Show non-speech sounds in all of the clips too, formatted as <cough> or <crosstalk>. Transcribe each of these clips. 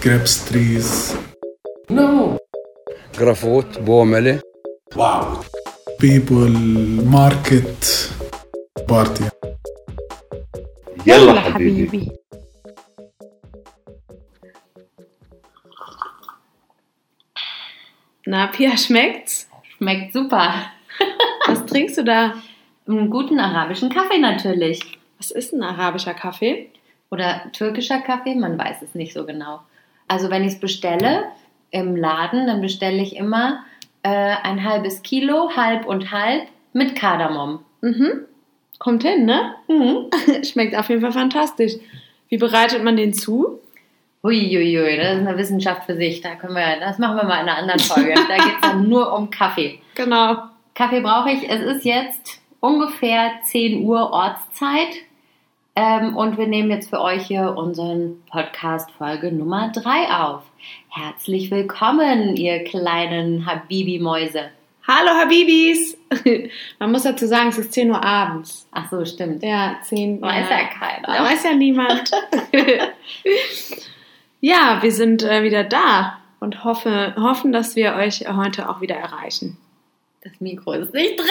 grapes trees. No. Grafot, Bomele. Wow. People, market, party. يلا حبيبي. Na, Pia, schmeckt's? Schmeckt super. Was trinkst du da? Einen guten arabischen Kaffee natürlich. Was ist ein arabischer Kaffee? Oder türkischer Kaffee, man weiß es nicht so genau. Also wenn ich es bestelle im Laden, dann bestelle ich immer äh, ein halbes Kilo, halb und halb mit Kardamom. Mhm. Kommt hin, ne? Mhm. <laughs> Schmeckt auf jeden Fall fantastisch. Wie bereitet man den zu? Uiuiui, das ist eine Wissenschaft für sich. Da können wir, das machen wir mal in einer anderen Folge. <laughs> da geht es dann nur um Kaffee. Genau. Kaffee brauche ich. Es ist jetzt ungefähr 10 Uhr Ortszeit. Ähm, und wir nehmen jetzt für euch hier unseren Podcast Folge Nummer 3 auf. Herzlich willkommen, ihr kleinen Habibi-Mäuse. Hallo Habibis! <laughs> Man muss dazu sagen, es ist 10 Uhr abends. Ach so, stimmt. Ja, 10 Weiß ja keiner. Da weiß ja niemand. <laughs> ja, wir sind äh, wieder da und hoffe, hoffen, dass wir euch heute auch wieder erreichen. Das Mikro ist nicht drin.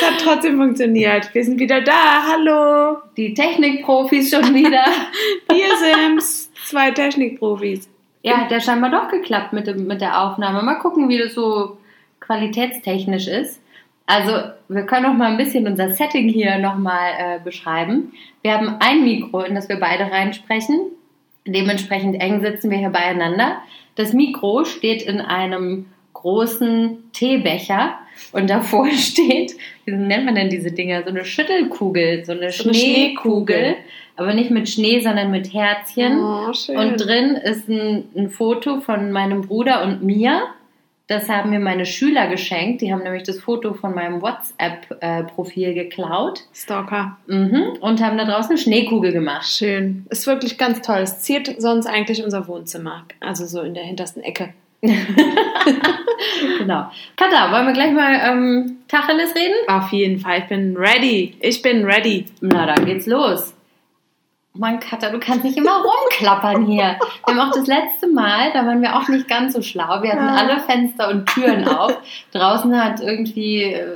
Es hat trotzdem funktioniert. Wir sind wieder da. Hallo! Die Technikprofis schon wieder. <laughs> Wir sind's. Zwei Technikprofis. ja, hat ja scheinbar doch geklappt mit, dem, mit der Aufnahme. Mal gucken, wie das so qualitätstechnisch ist. Also, wir können auch mal ein bisschen unser Setting hier nochmal äh, beschreiben. Wir haben ein Mikro, in das wir beide reinsprechen. Dementsprechend eng sitzen wir hier beieinander. Das Mikro steht in einem großen Teebecher und davor <laughs> steht, wie nennt man denn diese Dinger? So eine Schüttelkugel, so eine So eine Schneekugel, Schneekugel. aber nicht mit Schnee, sondern mit Herzchen. Oh, schön. Und drin ist ein, ein Foto von meinem Bruder und mir. Das haben mir meine Schüler geschenkt. Die haben nämlich das Foto von meinem WhatsApp-Profil geklaut Stalker. mhm. und haben da draußen eine Schneekugel gemacht. Schön. Ist wirklich ganz toll. Es ziert sonst eigentlich unser Wohnzimmer. Also so in der hintersten Ecke. <laughs> Genau. Katha, wollen wir gleich mal ähm, Tacheles reden? Auf jeden Fall. Ich bin ready. Ich bin ready. Na, dann geht's los. Mann, Katha, du kannst nicht immer rumklappern hier. Wir haben auch das letzte Mal, da waren wir auch nicht ganz so schlau. Wir hatten Ja. alle Fenster und Türen auf. Draußen hat irgendwie, äh,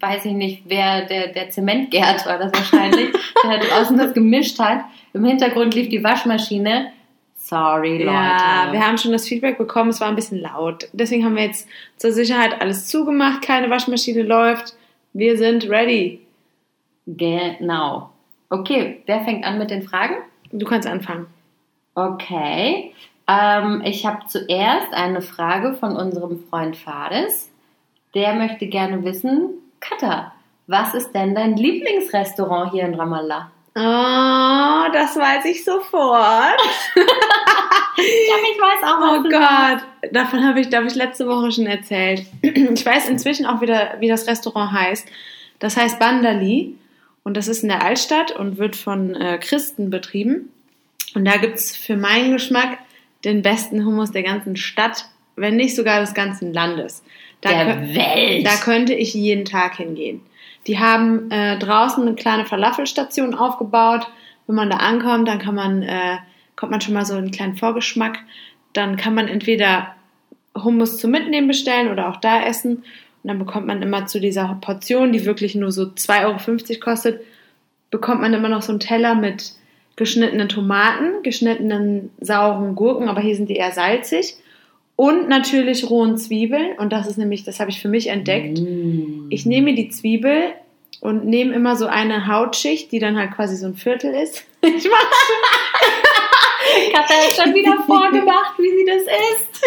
weiß ich nicht, wer, der, der Zementgerd war das wahrscheinlich, der da draußen das gemischt hat. Im Hintergrund lief die Waschmaschine. Sorry, Leute. Ja, wir haben schon das Feedback bekommen, es war ein bisschen laut. Deswegen haben wir jetzt zur Sicherheit alles zugemacht, keine Waschmaschine läuft. Wir sind ready. Genau. Okay, wer fängt an mit den Fragen? Du kannst anfangen. Okay. Ähm, ich habe zuerst eine Frage von unserem Freund Fades. Der möchte gerne wissen, Katha, was ist denn dein Lieblingsrestaurant hier in Ramallah? Oh, das weiß ich sofort. Ja, ich weiß auch, Oh Gott, davon habe ich, glaube ich, letzte Woche schon erzählt. Ich weiß inzwischen auch wieder, wie das Restaurant heißt. Das heißt Bandali und das ist in der Altstadt und wird von äh, Christen betrieben. Und da gibt es für meinen Geschmack den besten Hummus der ganzen Stadt, wenn nicht sogar des ganzen Landes. Da Der Welt. Da könnte ich jeden Tag hingehen. Die haben äh, draußen eine kleine Falafelstation aufgebaut. Wenn man da ankommt, dann kann man, äh, kommt man schon mal so einen kleinen Vorgeschmack. Dann kann man entweder Hummus zum Mitnehmen bestellen oder auch da essen. Und dann bekommt man immer zu dieser Portion, die wirklich nur so 2,50 Euro kostet, bekommt man immer noch so einen Teller mit geschnittenen Tomaten, geschnittenen sauren Gurken, aber hier sind die eher salzig. Und natürlich rohen Zwiebeln. Und das ist nämlich, das habe ich für mich entdeckt. Mm. Ich nehme die Zwiebel und nehme immer so eine Hautschicht, die dann halt quasi so ein Viertel ist. <laughs> Ich mach <laughs> Katha hat schon wieder vorgemacht, wie sie das isst.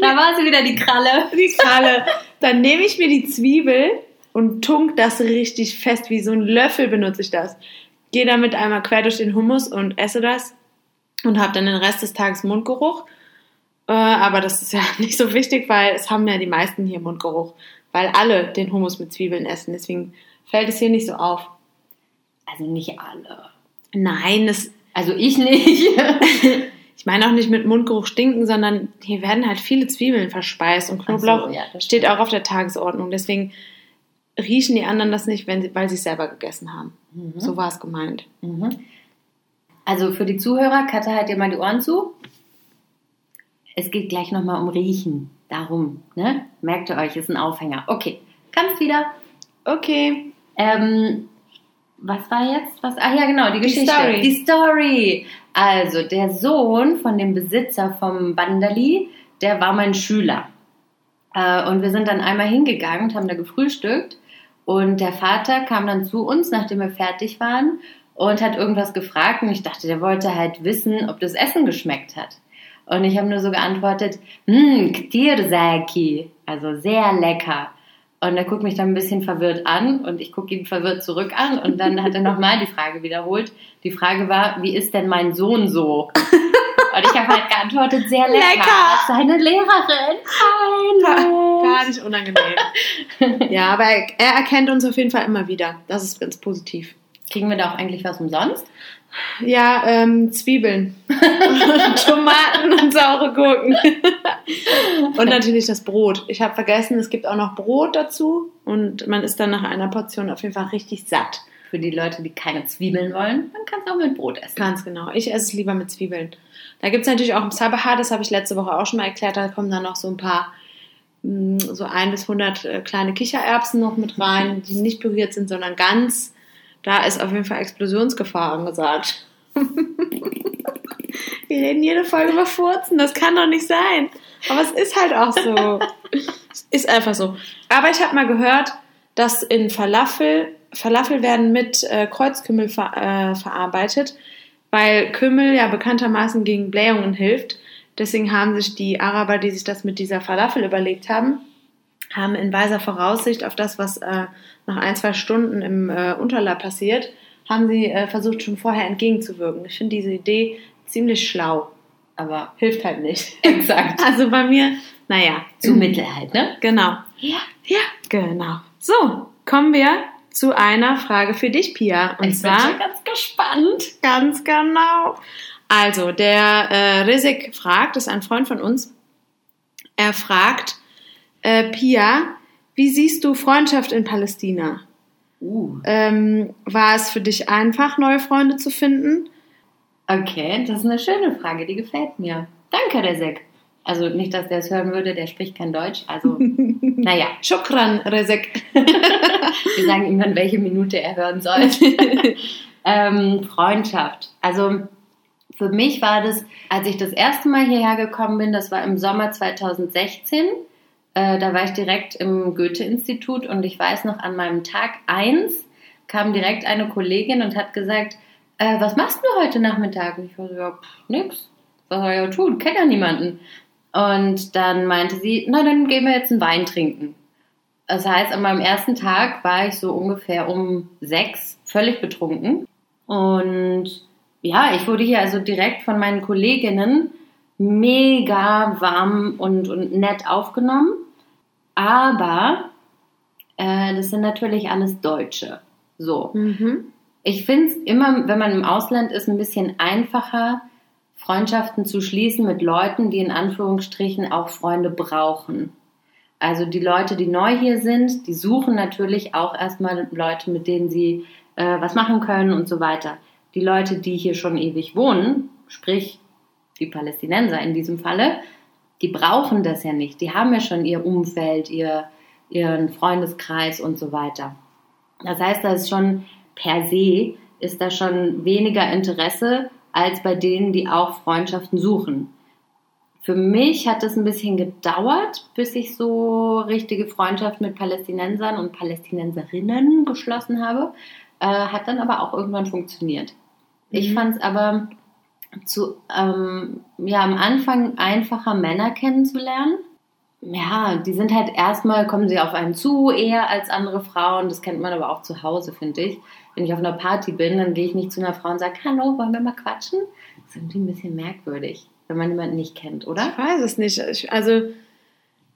Da war sie wieder die Kralle. die Kralle. Dann nehme ich mir die Zwiebel und tunk das richtig fest. Wie so ein Löffel benutze ich das. Gehe damit einmal quer durch den Hummus und esse das und habe dann den Rest des Tages Mundgeruch. Äh, aber das ist ja <laughs> nicht so wichtig, weil es haben ja die meisten hier Mundgeruch, weil alle den Hummus mit Zwiebeln essen. Deswegen fällt es hier nicht so auf. Also nicht alle. Nein, das, Also ich nicht. <laughs> ich meine auch nicht mit Mundgeruch stinken, sondern hier werden halt viele Zwiebeln verspeist und Knoblauch so, ja, steht auch auf der Tagesordnung. Deswegen riechen die anderen das nicht, wenn sie, weil sie es selber gegessen haben. So war es gemeint. Mhm. Also für die Zuhörer, Katha, halt dir mal die Ohren zu. Es geht gleich nochmal um Riechen. Darum, ne? Merkt ihr euch, ist ein Aufhänger. Okay, kannst wieder. Okay. Ähm, was war jetzt? Was? Ah ja, genau, die Geschichte. Story. Die Story. Also, der Sohn von dem Besitzer vom Bandali, der war mein Schüler. Äh, und wir sind dann einmal hingegangen und haben da gefrühstückt. Und der Vater kam dann zu uns, nachdem wir fertig waren, und hat irgendwas gefragt. Und ich dachte, der wollte halt wissen, ob das Essen geschmeckt hat. Und ich habe nur so geantwortet, hm, ktirsaki, also sehr lecker. Und er guckt mich dann ein bisschen verwirrt an und ich gucke ihn verwirrt zurück an und dann hat er nochmal die Frage wiederholt. Die Frage war, wie ist denn mein Sohn so? Und ich habe halt geantwortet, sehr lecker. Lecker. Seine Lehrerin. Hallo. Gar nicht unangenehm. <laughs> ja, aber er, er erkennt uns auf jeden Fall immer wieder. Das ist ganz positiv. Kriegen wir da auch eigentlich was umsonst? Ja, ähm, Zwiebeln. <laughs> Tomaten und saure Gurken. <laughs> und natürlich das Brot. Ich habe vergessen, es gibt auch noch Brot dazu und man ist dann nach einer Portion auf jeden Fall richtig satt. Für die Leute, die keine Zwiebeln wollen, dann kannst du auch mit Brot essen. Ganz genau. Ich esse es lieber mit Zwiebeln. Da gibt es natürlich auch im Sabaha, das habe ich letzte Woche auch schon mal erklärt, da kommen dann noch so ein paar, mh, so ein bis hundert äh, kleine Kichererbsen noch mit rein, die nicht püriert sind, sondern ganz. Da ist auf jeden Fall Explosionsgefahr angesagt. <laughs> Wir reden jede Folge über Furzen, das kann doch nicht sein. Aber es ist halt auch so. es ist einfach so. Aber ich habe mal gehört, dass in Falafel, Falafel werden mit äh, Kreuzkümmel ver, äh, verarbeitet, weil Kümmel ja bekanntermaßen gegen Blähungen hilft. Deswegen haben sich die Araber, die sich das mit dieser Falafel überlegt haben, haben in weiser Voraussicht auf das, was äh, nach ein, zwei Stunden im äh, Unterleib passiert, haben sie äh, versucht, schon vorher entgegenzuwirken. Ich finde diese Idee ziemlich schlau, aber hilft halt nicht. <laughs> Exakt. <laughs> Also bei mir, naja, Zu Mittel halt, ne? genau. Ja. Ja, genau. So, kommen wir zu einer Frage für dich, Pia. Und ich bin zwar schon ganz gespannt. ganz genau. Also, der äh, Rizik fragt, das ist ein Freund von uns. Er fragt, äh, Pia, wie siehst du Freundschaft in Palästina? Uh. Ähm, war es für dich einfach, neue Freunde zu finden? Okay, das ist eine schöne Frage, die gefällt mir. Danke, Resek. Also nicht, dass der es hören würde, der spricht kein Deutsch. Also, <laughs> naja, Shukran, Rizik. <laughs> wir sagen ihm dann, welche Minute er hören soll. <laughs> ähm, Freundschaft. Also für mich war das, als ich das erste Mal hierher gekommen bin, das war im Sommer 2016. Äh, da war ich direkt im Goethe-Institut und ich weiß noch, an meinem Tag 1 kam direkt eine Kollegin und hat gesagt, äh, was machst du heute Nachmittag? Und ich war so, ja, pff, nix. Was soll ich ja tun? Kenn ja niemanden. Und dann meinte sie, na, dann gehen wir jetzt einen Wein trinken. Das heißt, an meinem ersten Tag war ich so ungefähr um sechs völlig betrunken. Und ja, ich wurde hier also direkt von meinen Kolleginnen mega warm und, und nett aufgenommen. Aber äh, das sind natürlich alles Deutsche. So. Mhm. Ich finde es immer, wenn man im Ausland ist, ein bisschen einfacher, Freundschaften zu schließen mit Leuten, die in Anführungsstrichen auch Freunde brauchen. Also die Leute, die neu hier sind, die suchen natürlich auch erstmal Leute, mit denen sie äh, was machen können und so weiter. Die Leute, die hier schon ewig wohnen, sprich die Palästinenser in diesem Falle, die brauchen das ja nicht. Die haben ja schon ihr Umfeld, ihr, ihren Freundeskreis und so weiter. Das heißt, da ist schon per se ist da schon weniger Interesse als bei denen, die auch Freundschaften suchen. Für mich hat es ein bisschen gedauert, bis ich so richtige Freundschaft mit Palästinensern und Palästinenserinnen geschlossen habe. Äh, hat dann aber auch irgendwann funktioniert. Ich Mhm. fand es aber zu, ähm, ja, am Anfang einfacher Männer kennenzulernen. Ja, die sind halt erstmal, kommen sie auf einen zu, eher als andere Frauen. Das kennt man aber auch zu Hause, finde ich. Wenn ich auf einer Party bin, dann gehe ich nicht zu einer Frau und sage, hallo, wollen wir mal quatschen? Das ist irgendwie ein bisschen merkwürdig, wenn man jemanden nicht kennt, oder? Ich weiß es nicht. Ich, also,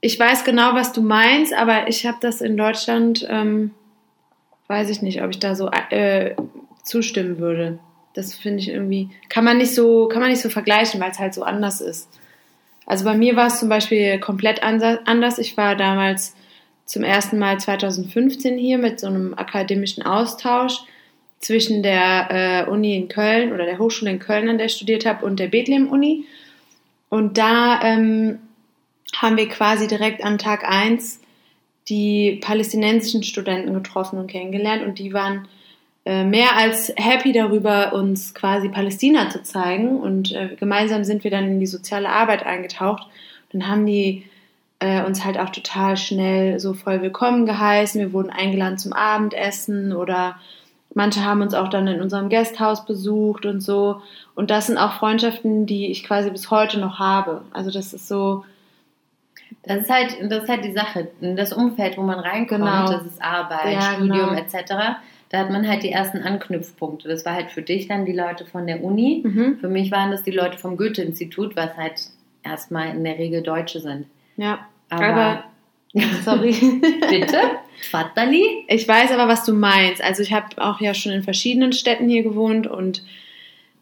ich weiß genau, was du meinst, aber ich habe das in Deutschland, ähm, weiß ich nicht, ob ich da so äh, zustimmen würde. Das finde ich irgendwie, kann man nicht so, kann man nicht so vergleichen, weil es halt so anders ist. Also bei mir war es zum Beispiel komplett anders. Ich war damals zum ersten Mal 2015 hier mit so einem akademischen Austausch. zwischen der äh, Uni in Köln oder der Hochschule in Köln, an der ich studiert habe, und der Bethlehem-Uni. Und da ähm, haben wir quasi direkt an Tag 1 die palästinensischen Studenten getroffen und kennengelernt und die waren mehr als happy darüber, uns quasi Palästina zu zeigen und äh, gemeinsam sind wir dann in die soziale Arbeit eingetaucht. Dann haben die äh, uns halt auch total schnell so voll willkommen geheißen. Wir wurden eingeladen zum Abendessen oder manche haben uns auch dann in unserem Gasthaus besucht und so. Und das sind auch Freundschaften, die ich quasi bis heute noch habe. Also das ist so, Das ist halt, das ist halt die Sache. Das Umfeld, wo man reinkommt, Genau. das ist Arbeit, Ja, Studium genau. etc. Da hat man halt die ersten Anknüpfpunkte. Das war halt für dich dann die Leute von der Uni. Mhm. Für mich waren das die Leute vom Goethe-Institut, was halt erstmal in der Regel Deutsche sind. ja. Aber, Aber, <laughs> sorry. bitte, Tfaddali? Ich weiß aber, was du meinst. Also ich habe auch ja schon in verschiedenen Städten hier gewohnt und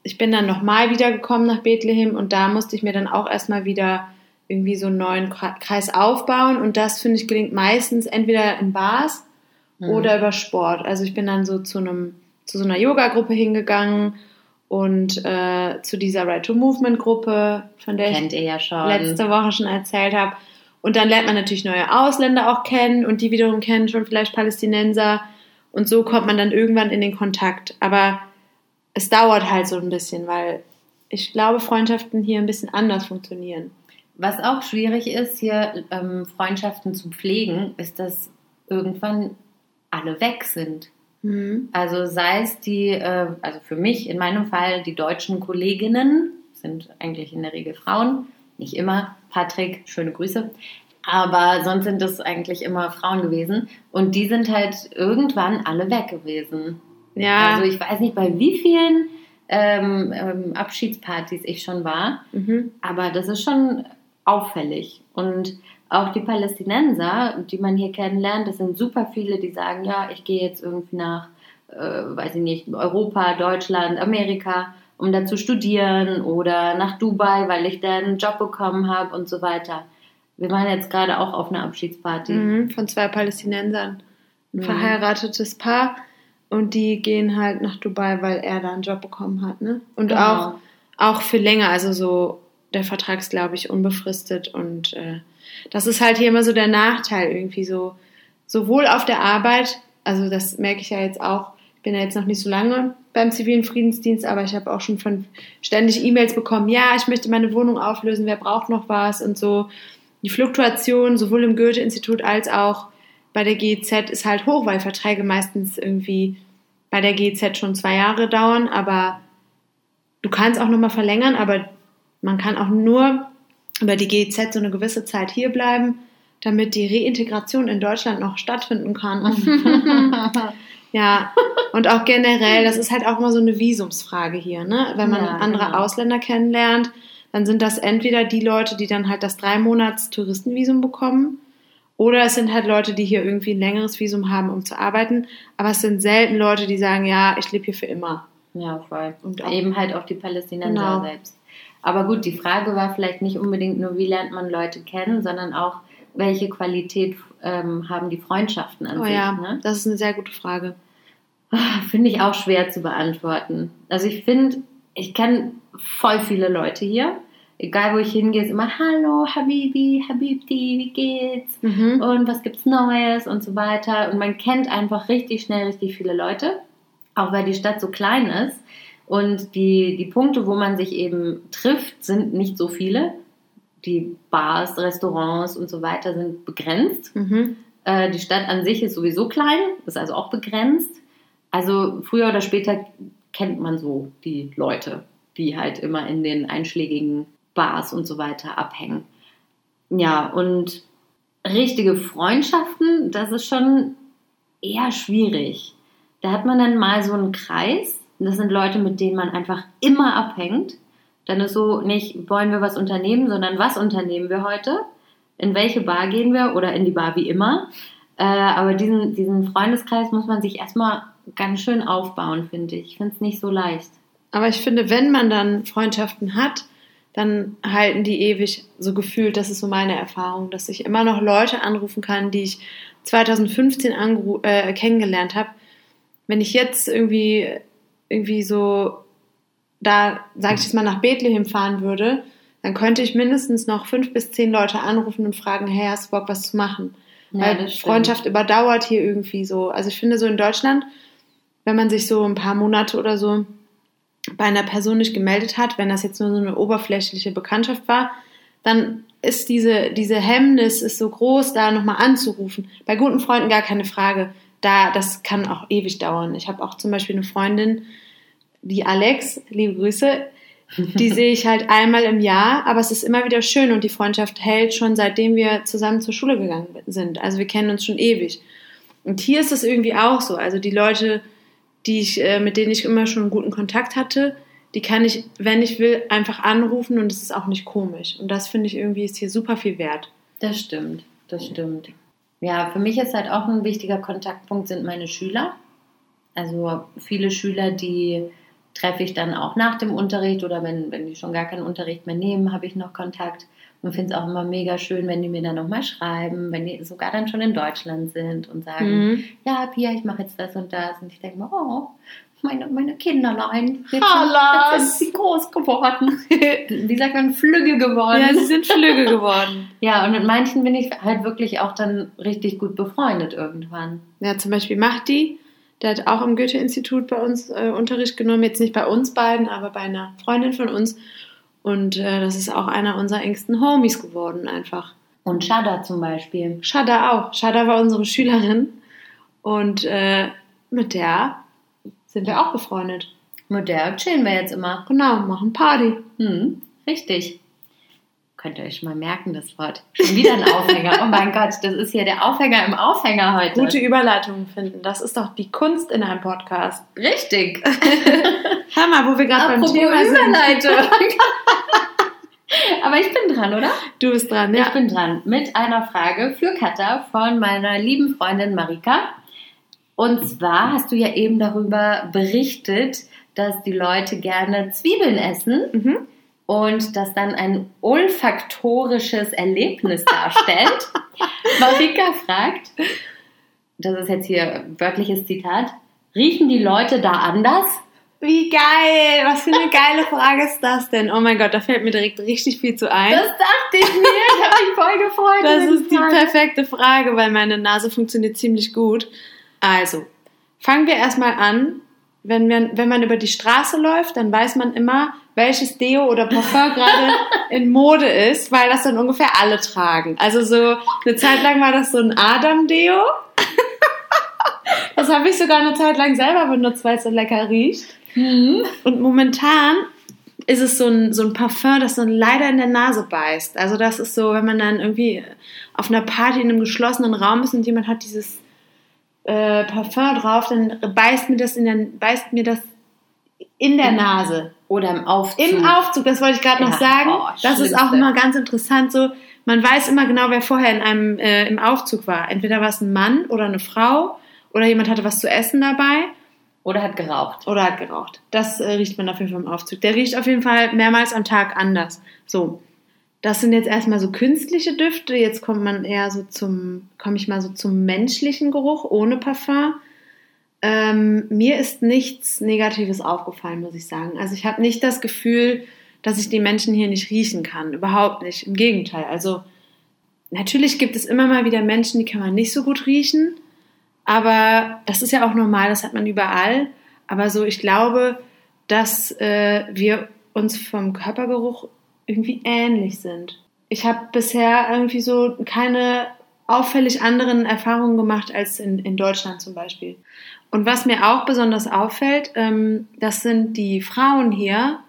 ich bin dann nochmal wiedergekommen nach Bethlehem und da musste ich mir dann auch erstmal wieder irgendwie so einen neuen Kre- Kreis aufbauen und das, finde ich, gelingt meistens entweder in Bars oder über Sport. Also ich bin dann so zu einem zu so einer Yoga-Gruppe hingegangen und äh, zu dieser Right to Movement Gruppe, von der ich Kennt ihr ja letzte Woche schon erzählt habe. Und dann lernt man natürlich neue Ausländer auch kennen und die wiederum kennen schon vielleicht Palästinenser. Und so kommt man dann irgendwann in den Kontakt. Aber es dauert halt so ein bisschen, weil ich glaube, Freundschaften hier ein bisschen anders funktionieren. Was auch schwierig ist, hier ähm, Freundschaften zu pflegen, ist, dass irgendwann alle weg sind. Also sei es die, äh, also für mich in meinem Fall die deutschen Kolleginnen, sind eigentlich in der Regel Frauen, nicht immer. Patrick, schöne Grüße. Aber sonst sind es eigentlich immer Frauen gewesen. Und die sind halt irgendwann alle weg gewesen. Ja, Also ich weiß nicht, bei wie vielen ähm, ähm, Abschiedspartys ich schon war. mhm. Aber das ist schon auffällig. Und auch die Palästinenser, die man hier kennenlernt, das sind super viele, die sagen, ja, ich gehe jetzt irgendwie nach, äh, weiß ich nicht, Europa, Deutschland, Amerika, um da zu studieren oder nach Dubai, weil ich da einen Job bekommen habe und so weiter. Wir waren jetzt gerade auch auf einer Abschiedsparty. Mhm. von zwei Palästinensern. Ein Mhm. verheiratetes Paar. Und die gehen halt nach Dubai, weil er da einen Job bekommen hat. Ne? Und Genau. auch, auch für länger. Also so, der Vertrag ist, glaube ich, unbefristet. Und äh, das ist halt hier immer so der Nachteil irgendwie so. Sowohl auf der Arbeit, also das merke ich ja jetzt auch, ich bin ja jetzt noch nicht so lange beim zivilen Friedensdienst, aber ich habe auch schon von ständig E-Mails bekommen, ja, ich möchte meine Wohnung auflösen, wer braucht noch was und so. Die Fluktuation sowohl im Goethe-Institut als auch bei der GEZ ist halt hoch, weil Verträge meistens irgendwie bei der GEZ schon zwei Jahre dauern, aber du kannst auch nochmal verlängern, aber man kann auch nur über die GEZ so eine gewisse Zeit hier bleiben, damit die Reintegration in Deutschland noch stattfinden kann. <laughs> <laughs> ja, und auch generell, das ist halt auch immer so eine Visumsfrage hier, ne? Wenn man Ja, andere genau. Ausländer kennenlernt, dann sind das entweder die Leute, die dann halt das drei Monats Touristenvisum bekommen, oder es sind halt Leute, die hier irgendwie ein längeres Visum haben, um zu arbeiten. Aber es sind selten Leute, die sagen, ja, ich lebe hier für immer. Ja, voll. Und Und auch- eben halt auch die Palästinenser Genau. selbst. Aber gut, die Frage war vielleicht nicht unbedingt nur, wie lernt man Leute kennen, sondern auch, welche Qualität ähm, haben die Freundschaften an Oh sich. ja, Ne? das ist eine sehr gute Frage. Ah, Finde ich auch schwer zu beantworten. Also ich finde, ich kenne voll viele Leute hier. Egal wo ich hingehe, ist immer Hallo, Habibi, Habibti, wie geht's? Mhm. und was gibt's Neues und so weiter. Und man kennt einfach richtig schnell richtig viele Leute, auch weil die Stadt so klein ist. Und die, die Punkte, wo man sich eben trifft, sind nicht so viele. Die Bars, Restaurants und so weiter sind begrenzt. Mhm. Äh, die Stadt an sich ist sowieso klein, ist also auch begrenzt. Also früher oder später kennt man so die Leute, die halt immer in den einschlägigen Bars und so weiter abhängen. Ja, und richtige Freundschaften, das ist schon eher schwierig. Da hat man dann mal so einen Kreis. Und Das sind Leute, mit denen man einfach immer abhängt. Dann ist so nicht, wollen wir was unternehmen, sondern was unternehmen wir heute? In welche Bar gehen wir oder in die Bar wie immer? Äh, aber diesen, diesen Freundeskreis muss man sich erstmal ganz schön aufbauen, finde ich. Ich finde es nicht so leicht. Aber ich finde, wenn man dann Freundschaften hat, dann halten die ewig so gefühlt. Das ist so meine Erfahrung, dass ich immer noch Leute anrufen kann, die ich 2015 angru äh, kennengelernt habe, wenn ich jetzt irgendwie, irgendwie so da, sag ich jetzt mal, nach Bethlehem fahren würde, dann könnte ich mindestens noch fünf bis zehn Leute anrufen und fragen, hey, hast du Bock, was zu machen? Ja, Weil. Freundschaft überdauert hier irgendwie so. Also ich finde so in Deutschland, wenn man sich so ein paar Monate oder so bei einer Person nicht gemeldet hat, wenn das jetzt nur so eine oberflächliche Bekanntschaft war, dann ist diese, diese Hemmnis ist so groß, da nochmal anzurufen. Bei guten Freunden gar keine Frage. Da, das kann auch ewig dauern. Ich habe auch zum Beispiel eine Freundin, die Alex, liebe Grüße, die <laughs> sehe ich halt einmal im Jahr, aber es ist immer wieder schön und die Freundschaft hält schon seitdem wir zusammen zur Schule gegangen sind. Also wir kennen uns schon ewig. Und hier ist es irgendwie auch so. Also die Leute, die ich, äh, mit denen ich immer schon einen guten Kontakt hatte, die kann ich, wenn ich will, einfach anrufen und es ist auch nicht komisch. Und das finde ich irgendwie ist hier super viel wert. Das stimmt, das stimmt. Ja, für mich ist halt auch ein wichtiger Kontaktpunkt sind meine Schüler. Also viele Schüler, die treffe ich dann auch nach dem Unterricht oder wenn, wenn die schon gar keinen Unterricht mehr nehmen, habe ich noch Kontakt. Und finde es auch immer mega schön, wenn die mir dann nochmal schreiben, wenn die sogar dann schon in Deutschland sind und sagen, Mhm. ja, Pia, ich mache jetzt das und das. Und ich denke mir, oh, meine, meine Kinderlein, jetzt, jetzt sind sie groß geworden. <laughs> Wie sagt man, flügge geworden. Ja, sie sind flügge <laughs> geworden. Ja, und mit manchen bin ich halt wirklich auch dann richtig gut befreundet irgendwann. Ja, zum Beispiel Mahdi, der hat auch im Goethe-Institut bei uns äh, Unterricht genommen. Jetzt nicht bei uns beiden, aber bei einer Freundin von uns. Und äh, das ist auch einer unserer engsten Homies geworden, einfach. Und Shada zum Beispiel. Shada auch. Shada war unsere Schülerin. Und äh, mit der sind wir auch befreundet. Mit der chillen wir jetzt immer. Genau, machen Party. Hm, richtig. Könnt ihr euch mal merken, das Wort. Schon wieder ein Aufhänger. Oh mein Gott, das ist hier der Aufhänger im Aufhänger heute. Gute Überleitungen finden. Das ist doch die Kunst in einem Podcast. Richtig. <laughs> Hör mal, wo wir gerade beim Thema sind. Überleitung. <laughs> Aber ich bin dran, oder? Du bist dran, Ich ja. bin dran mit einer Frage für Katha von meiner lieben Freundin Marika. Und zwar hast du ja eben darüber berichtet, dass die Leute gerne Zwiebeln essen Mhm. Und das dann ein olfaktorisches Erlebnis darstellt. <laughs> Marika fragt, das ist jetzt hier wörtliches Zitat, riechen die Leute da anders? Wie geil! Was für eine geile Frage ist das denn? Oh mein Gott, da fällt mir direkt richtig viel zu ein. Das dachte ich mir, ich habe mich voll gefreut. Das ist die Frage. perfekte Frage, weil meine Nase funktioniert ziemlich gut. Also, fangen wir erstmal an. Wenn man, wenn man über die Straße läuft, dann weiß man immer, welches Deo oder Parfum <laughs> gerade in Mode ist, weil das dann ungefähr alle tragen. Also so eine Zeit lang war das so ein Adam-Deo. Das habe ich sogar eine Zeit lang selber benutzt, weil es so lecker riecht. Mhm. Und momentan ist es so ein, so ein Parfum, das so leider in der Nase beißt. Also das ist so, wenn man dann irgendwie auf einer Party in einem geschlossenen Raum ist und jemand hat dieses äh, Parfum drauf, dann beißt mir das in der, beißt mir das in der Nase. Oder im Aufzug. Im Aufzug, das wollte ich gerade noch Ja, sagen. oh, das ist auch immer ganz interessant so. Man weiß immer genau, wer vorher in einem äh, im Aufzug war. Entweder war es ein Mann oder eine Frau oder jemand hatte was zu essen dabei Oder hat geraucht. oder hat geraucht. Das äh, riecht man auf jeden Fall im Aufzug. Der riecht auf jeden Fall mehrmals am Tag anders. So. Das sind jetzt erstmal so künstliche Düfte. Jetzt kommt man eher so zum, komme ich mal so zum menschlichen Geruch ohne Parfum. Ähm, mir ist nichts Negatives aufgefallen, muss ich sagen. Also ich habe nicht das Gefühl, dass ich die Menschen hier nicht riechen kann. Überhaupt nicht. Im Gegenteil. Also natürlich gibt es immer mal wieder Menschen, die kann man nicht so gut riechen. Aber das ist ja auch normal, das hat man überall. Aber so, ich glaube, dass äh, wir uns vom Körpergeruch irgendwie ähnlich sind. Ich habe bisher irgendwie so keine auffällig anderen Erfahrungen gemacht als in, in Deutschland zum Beispiel. Und was mir auch besonders auffällt, ähm, das sind die Frauen hier.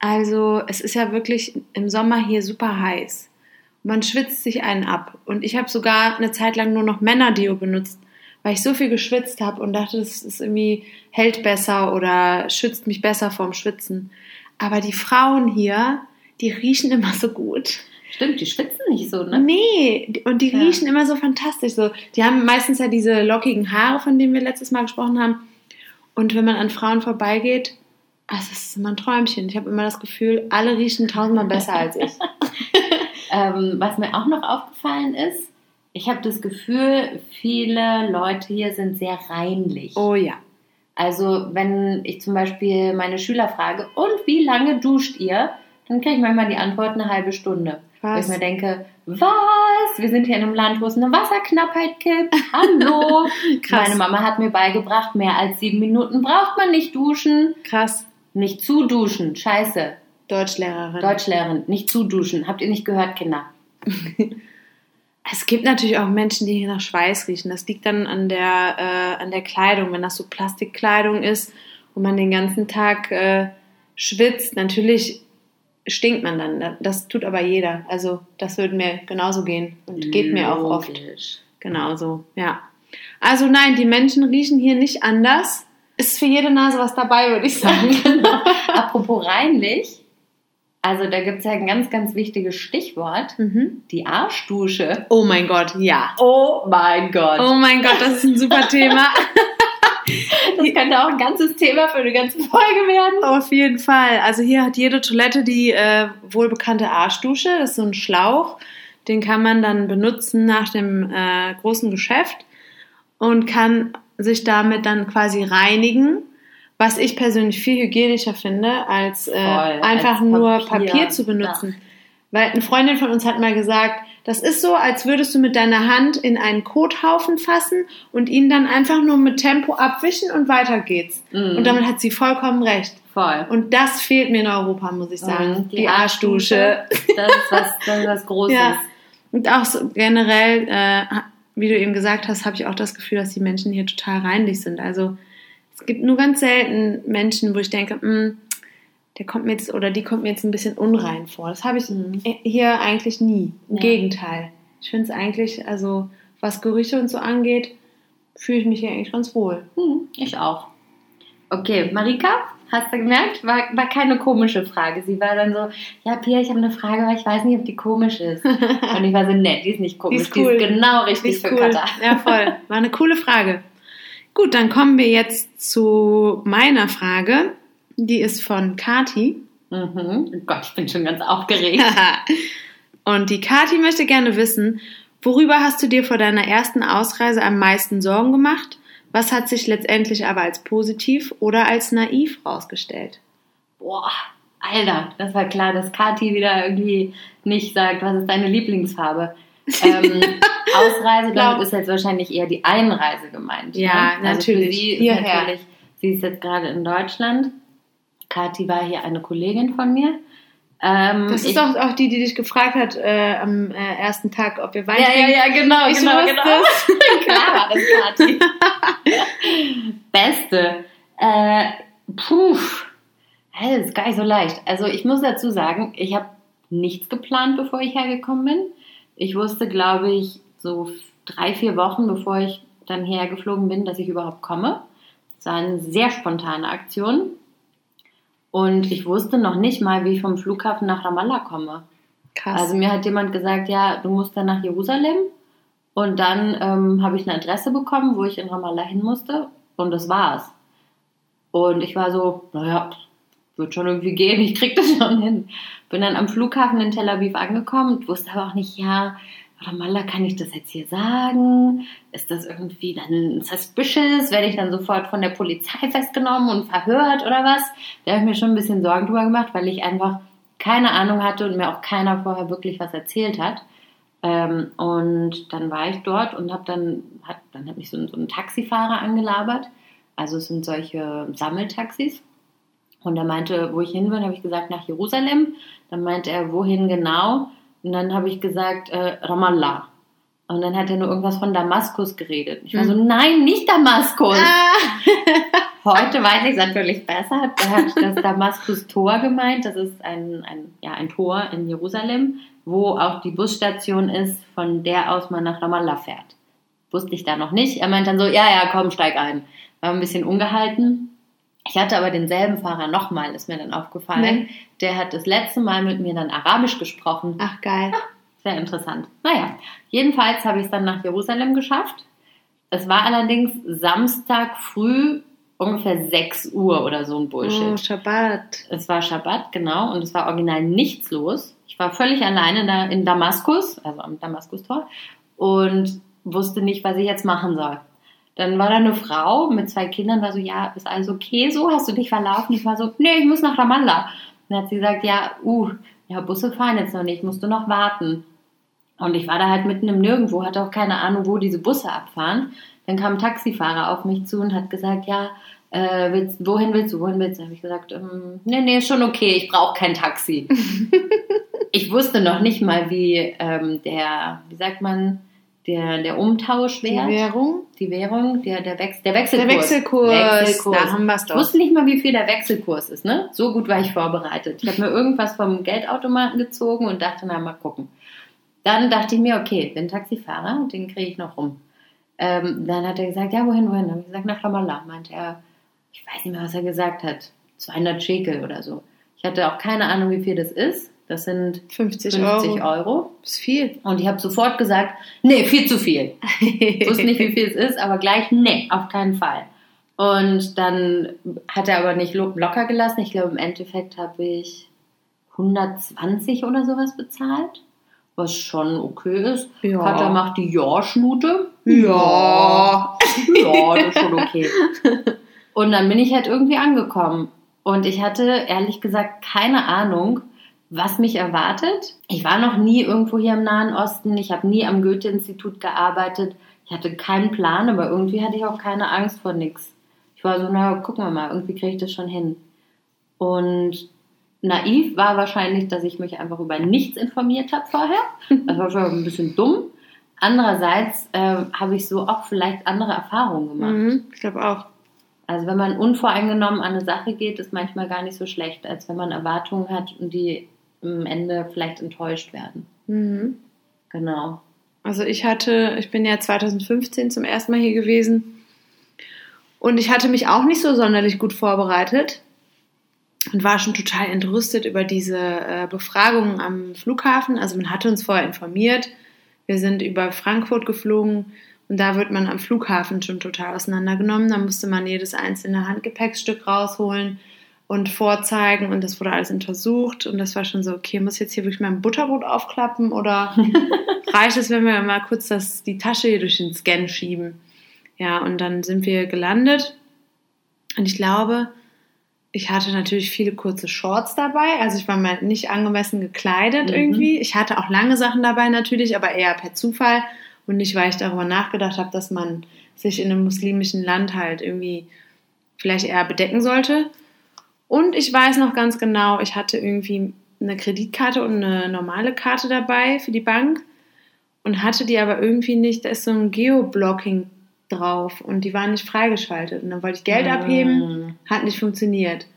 Also es ist ja wirklich im Sommer hier super heiß. Man schwitzt sich einen ab. Und ich habe sogar eine Zeit lang nur noch Männerdeo benutzt, weil ich so viel geschwitzt habe und dachte, das ist irgendwie hält besser oder schützt mich besser vorm Schwitzen. Aber die Frauen hier, die riechen immer so gut. Stimmt, die schwitzen nicht so, ne? Nee, und die Ja. riechen immer so fantastisch. So, die haben meistens ja diese lockigen Haare, von denen wir letztes Mal gesprochen haben. Und wenn man an Frauen vorbeigeht, das ist immer ein Träumchen. Ich habe immer das Gefühl, alle riechen tausendmal besser als ich. <laughs> Ähm, was mir auch noch aufgefallen ist, Ich habe das Gefühl, viele Leute hier sind sehr reinlich. Oh ja. Also wenn ich zum Beispiel meine Schüler frage, und wie lange duscht ihr? Dann kriege ich manchmal die Antwort eine halbe Stunde. Wo ich Was? mir denke, was? Wir sind hier in einem Land, wo es eine Wasserknappheit gibt. Hallo. <laughs> Krass. Meine Mama hat mir beigebracht, mehr als sieben Minuten braucht man nicht duschen. Krass. Nicht zu duschen. Scheiße. Deutschlehrerin. Deutschlehrerin, nicht zu duschen. Habt ihr nicht gehört, Kinder? <laughs> Es gibt natürlich auch Menschen, die hier nach Schweiß riechen. Das liegt dann an der, äh, an der Kleidung. Wenn das so Plastikkleidung ist und man den ganzen Tag äh, schwitzt, natürlich stinkt man dann. Das tut aber jeder. Also das würde mir genauso gehen und geht mir auch oft genauso. Ja. Also nein, die Menschen riechen hier nicht anders. Ist für jede Nase was dabei, würde ich sagen. <laughs> Genau. <laughs> Apropos reinlich. Also da gibt es ja ein ganz, ganz wichtiges Stichwort. mhm. Die Arschdusche. Oh mein Gott, ja. Oh mein Gott. Oh mein Gott, das ist ein super Thema. <laughs> Das könnte auch ein ganzes Thema für eine ganze Folge werden. Auf jeden Fall. Also hier hat jede Toilette die äh, wohlbekannte Arschdusche. Das ist so ein Schlauch. Den kann man dann benutzen nach dem äh, großen Geschäft und kann sich damit dann quasi reinigen. Was ich persönlich viel hygienischer finde, als äh, Voll, einfach als nur Papier. Papier zu benutzen. Weil eine Freundin von uns hat mal gesagt, das ist so, als würdest du mit deiner Hand in einen Kothaufen fassen und ihn dann einfach nur mit Tempo abwischen und weiter geht's. Mhm. Und damit hat sie vollkommen recht. Voll. Und das fehlt mir in Europa, muss ich sagen. Mhm, die, Arschdusche. <laughs> Das ist was, das ist was Großes. Ja. Und auch so generell, äh, wie du eben gesagt hast, habe ich auch das Gefühl, dass die Menschen hier total reinlich sind. Also es gibt nur ganz selten Menschen, wo ich denke, "Mm, der kommt mir jetzt oder die kommt mir jetzt ein bisschen unrein vor. Das habe ich Mhm. hier eigentlich nie. Im Ja. Gegenteil. Ich finde es eigentlich, also was Gerüche und so angeht, fühle ich mich hier eigentlich ganz wohl. Hm, ich auch. Okay, Marika, hast du gemerkt? War, war keine komische Frage. Sie war dann so, ja, Pia, ich habe eine Frage, aber ich weiß nicht, ob die komisch ist. <laughs> Und ich war so, nee, die ist nicht komisch. Die ist cool. genau Die richtig ist für cool. Katha. Ja, voll. War eine coole Frage. Gut, dann kommen wir jetzt zu meiner Frage. Die ist von Kati. Mhm. Oh Gott, ich bin schon ganz aufgeregt. <laughs> Und die Kati möchte gerne wissen, worüber hast du dir vor deiner ersten Ausreise am meisten Sorgen gemacht? Was hat sich letztendlich aber als positiv oder als naiv rausgestellt? Boah, Alter, das war klar, dass Kathi wieder irgendwie nicht sagt, was ist deine Lieblingsfarbe. Ähm, <laughs> Ausreise, Glaub- damit ist jetzt wahrscheinlich eher die Einreise gemeint. Ja, ne? Also natürlich. für sie ist Hierher. natürlich, sie ist jetzt gerade in Deutschland. Kathi war hier eine Kollegin von mir. Ähm, Das ist ich- doch auch die, die dich gefragt hat äh, am äh, ersten Tag, ob wir Wein Ja, ja, trinken. ja, genau, Ich genau, genau. <laughs> <laughs> Klar war das Kathi. Beste. Äh, puh. Das ist gar nicht so leicht. Also ich muss dazu sagen, ich habe nichts geplant, bevor ich hergekommen bin. Ich wusste, glaube ich, so drei, vier Wochen, bevor ich dann hergeflogen bin, dass ich überhaupt komme. Es war eine sehr spontane Aktion. Und ich wusste noch nicht mal, wie ich vom Flughafen nach Ramallah komme. Krass. Also mir hat jemand gesagt, ja, du musst dann nach Jerusalem. Und dann ähm, habe ich eine Adresse bekommen, wo ich in Ramallah hin musste. Und das war's. Und ich war so, naja, wird schon irgendwie gehen, ich krieg das schon hin. Bin dann am Flughafen in Tel Aviv angekommen und wusste aber auch nicht, ja, Ramallah, kann ich das jetzt hier sagen? Ist das irgendwie dann suspicious? Werde ich dann sofort von der Polizei festgenommen und verhört oder was? Da habe ich mir schon ein bisschen Sorgen drüber gemacht, weil ich einfach keine Ahnung hatte und mir auch keiner vorher wirklich was erzählt hat. Ähm, und dann war ich dort und habe dann, hat, dann hat mich so ein, so ein Taxifahrer angelabert. Also es sind solche Sammeltaxis. Und er meinte, wo ich hin will, habe ich gesagt, nach Jerusalem. Dann meinte er, wohin genau? Und dann habe ich gesagt, äh, Ramallah. Und dann hat er nur irgendwas von Damaskus geredet. Ich war so, nein, nicht Damaskus. <laughs> Heute weiß ich es natürlich besser. Er hat das Damaskus-Tor gemeint. Das ist ein, ein, ja, ein Tor in Jerusalem, wo auch die Busstation ist, von der aus man nach Ramallah fährt. Wusste ich da noch nicht. Er meint dann so, ja, ja, komm, steig ein. War ein bisschen ungehalten. Ich hatte aber denselben Fahrer nochmal, ist mir dann aufgefallen. Nee. Der hat das letzte Mal mit mir dann Arabisch gesprochen. Ach, geil. Sehr interessant. Naja, jedenfalls habe ich es dann nach Jerusalem geschafft. Es war allerdings Samstag früh ungefähr 6 Uhr oder so ein Bullshit. Oh, Shabbat. Es war Schabbat, genau, und es war original nichts los. Ich war völlig alleine da in Damaskus, also am Damaskustor. und wusste nicht, was ich jetzt machen soll. Dann war da eine Frau mit zwei Kindern, war so, ja, ist alles okay so? Hast du dich verlaufen? Ich war so, nee, ich muss nach Ramallah. Dann hat sie gesagt, ja, uh, ja, Busse fahren jetzt noch nicht, musst du noch warten. Und ich war da halt mitten im Nirgendwo, hatte auch keine Ahnung, wo diese Busse abfahren. Dann kam ein Taxifahrer auf mich zu und hat gesagt, ja, äh, willst, wohin willst du, wohin willst du? Habe ich gesagt, ähm, nee, nee, ist schon okay, ich brauche kein Taxi. <laughs> ich wusste noch nicht mal, wie ähm, der, wie sagt man, der, der Umtauschwert, Die Währung? die Währung, der, der, Wechs der Wechselkurs. Der Wechselkurs. Wechselkurs. Da haben wir es Ich doch. wusste nicht mal, wie viel der Wechselkurs ist, ne? So gut war ich vorbereitet. Ich habe mir irgendwas vom Geldautomaten gezogen und dachte, na, mal gucken. Dann dachte ich mir, okay, bin Taxifahrer, den kriege ich noch rum. Ähm, dann hat er gesagt, ja, wohin, wohin? Dann habe ich gesagt, nach Ramallah. Meinte er, ich weiß nicht mehr, was er gesagt hat. 200 Shekel oder so. Ich hatte auch keine Ahnung, wie viel das ist. Das sind 50, 50 Euro. Euro. Das ist viel. Und ich habe sofort gesagt, nee, viel zu viel. Ich wusste nicht, wie viel es ist, aber gleich, nee, auf keinen Fall. Und dann hat er aber nicht lo- locker gelassen. Ich glaube, im Endeffekt habe ich 120 oder sowas bezahlt, was schon okay ist. Ja. Katja macht die Ja-Schnute. Ja. Ja, das ist schon okay. Und dann bin ich halt irgendwie angekommen. Und ich hatte ehrlich gesagt keine Ahnung, was mich erwartet. Ich war noch nie irgendwo hier im Nahen Osten. Ich habe nie am Goethe-Institut gearbeitet. Ich hatte keinen Plan, aber irgendwie hatte ich auch keine Angst vor nichts. Ich war so, na, gucken wir mal, irgendwie kriege ich das schon hin. Und naiv war wahrscheinlich, dass ich mich einfach über nichts informiert habe vorher. Das war schon ein bisschen dumm. Andererseits äh, habe ich so auch vielleicht andere Erfahrungen gemacht. Mhm, ich glaube auch. Also wenn man unvoreingenommen an eine Sache geht, ist manchmal gar nicht so schlecht, als wenn man Erwartungen hat und die am Ende vielleicht enttäuscht werden. Mhm. Genau. Also ich hatte, ich bin ja 2015 zum ersten Mal hier gewesen und ich hatte mich auch nicht so sonderlich gut vorbereitet und war schon total entrüstet über diese äh, Befragungen am Flughafen. Also man hatte uns vorher informiert. Wir sind über Frankfurt geflogen und da wird man am Flughafen schon total auseinandergenommen. Da musste man jedes einzelne Handgepäckstück rausholen und vorzeigen und das wurde alles untersucht und das war schon so, okay, muss ich jetzt hier wirklich mein Butterbrot aufklappen oder <laughs> reicht es, wenn wir mal kurz das, die Tasche hier durch den Scan schieben? Ja, und dann sind wir gelandet und ich glaube, ich hatte natürlich viele kurze Shorts dabei, also ich war mal nicht angemessen gekleidet Mhm. irgendwie. Ich hatte auch lange Sachen dabei natürlich, aber eher per Zufall und nicht, weil ich darüber nachgedacht habe, dass man sich in einem muslimischen Land halt irgendwie vielleicht eher bedecken sollte. Und ich weiß noch ganz genau, ich hatte irgendwie eine Kreditkarte und eine normale Karte dabei für die Bank und hatte die aber irgendwie nicht, da ist so ein Geoblocking drauf und die waren nicht freigeschaltet. Und dann wollte ich Geld abheben, Mm. hat nicht funktioniert.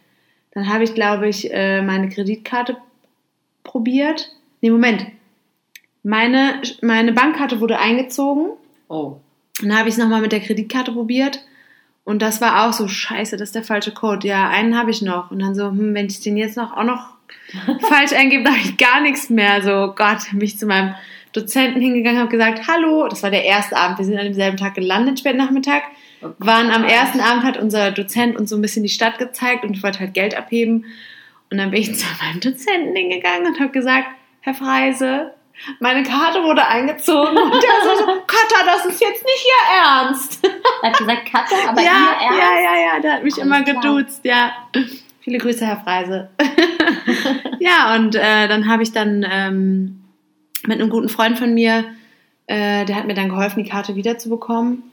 Dann habe ich, glaube ich, äh, meine Kreditkarte probiert. Nee, Moment. Meine, meine Bankkarte wurde eingezogen Oh. dann habe ich es nochmal mit der Kreditkarte probiert. Und das war auch so, scheiße, das ist der falsche Code. Ja, einen habe ich noch. Und dann so, hm, wenn ich den jetzt noch auch noch <laughs> falsch eingebe, dann habe ich gar nichts mehr. So, Gott, bin ich zu meinem Dozenten hingegangen, habe gesagt, hallo, das war der erste Abend. Wir sind an demselben Tag gelandet, spät Nachmittag. Oh Waren am ersten Abend hat unser Dozent uns so ein bisschen die Stadt gezeigt und ich wollte halt Geld abheben. Und dann bin ich zu meinem Dozenten hingegangen und habe gesagt, Herr Freise, meine Karte wurde eingezogen. Und der so, Katha, das ist jetzt nicht Ihr Ernst. Er hat gesagt, Katja, aber ja, ihr Ernst? ja, ja, ja, der hat mich Alles immer klar. geduzt, ja. Viele Grüße, Herr Freise. <laughs> ja, und äh, dann habe ich dann ähm, mit einem guten Freund von mir, äh, der hat mir dann geholfen, die Karte wiederzubekommen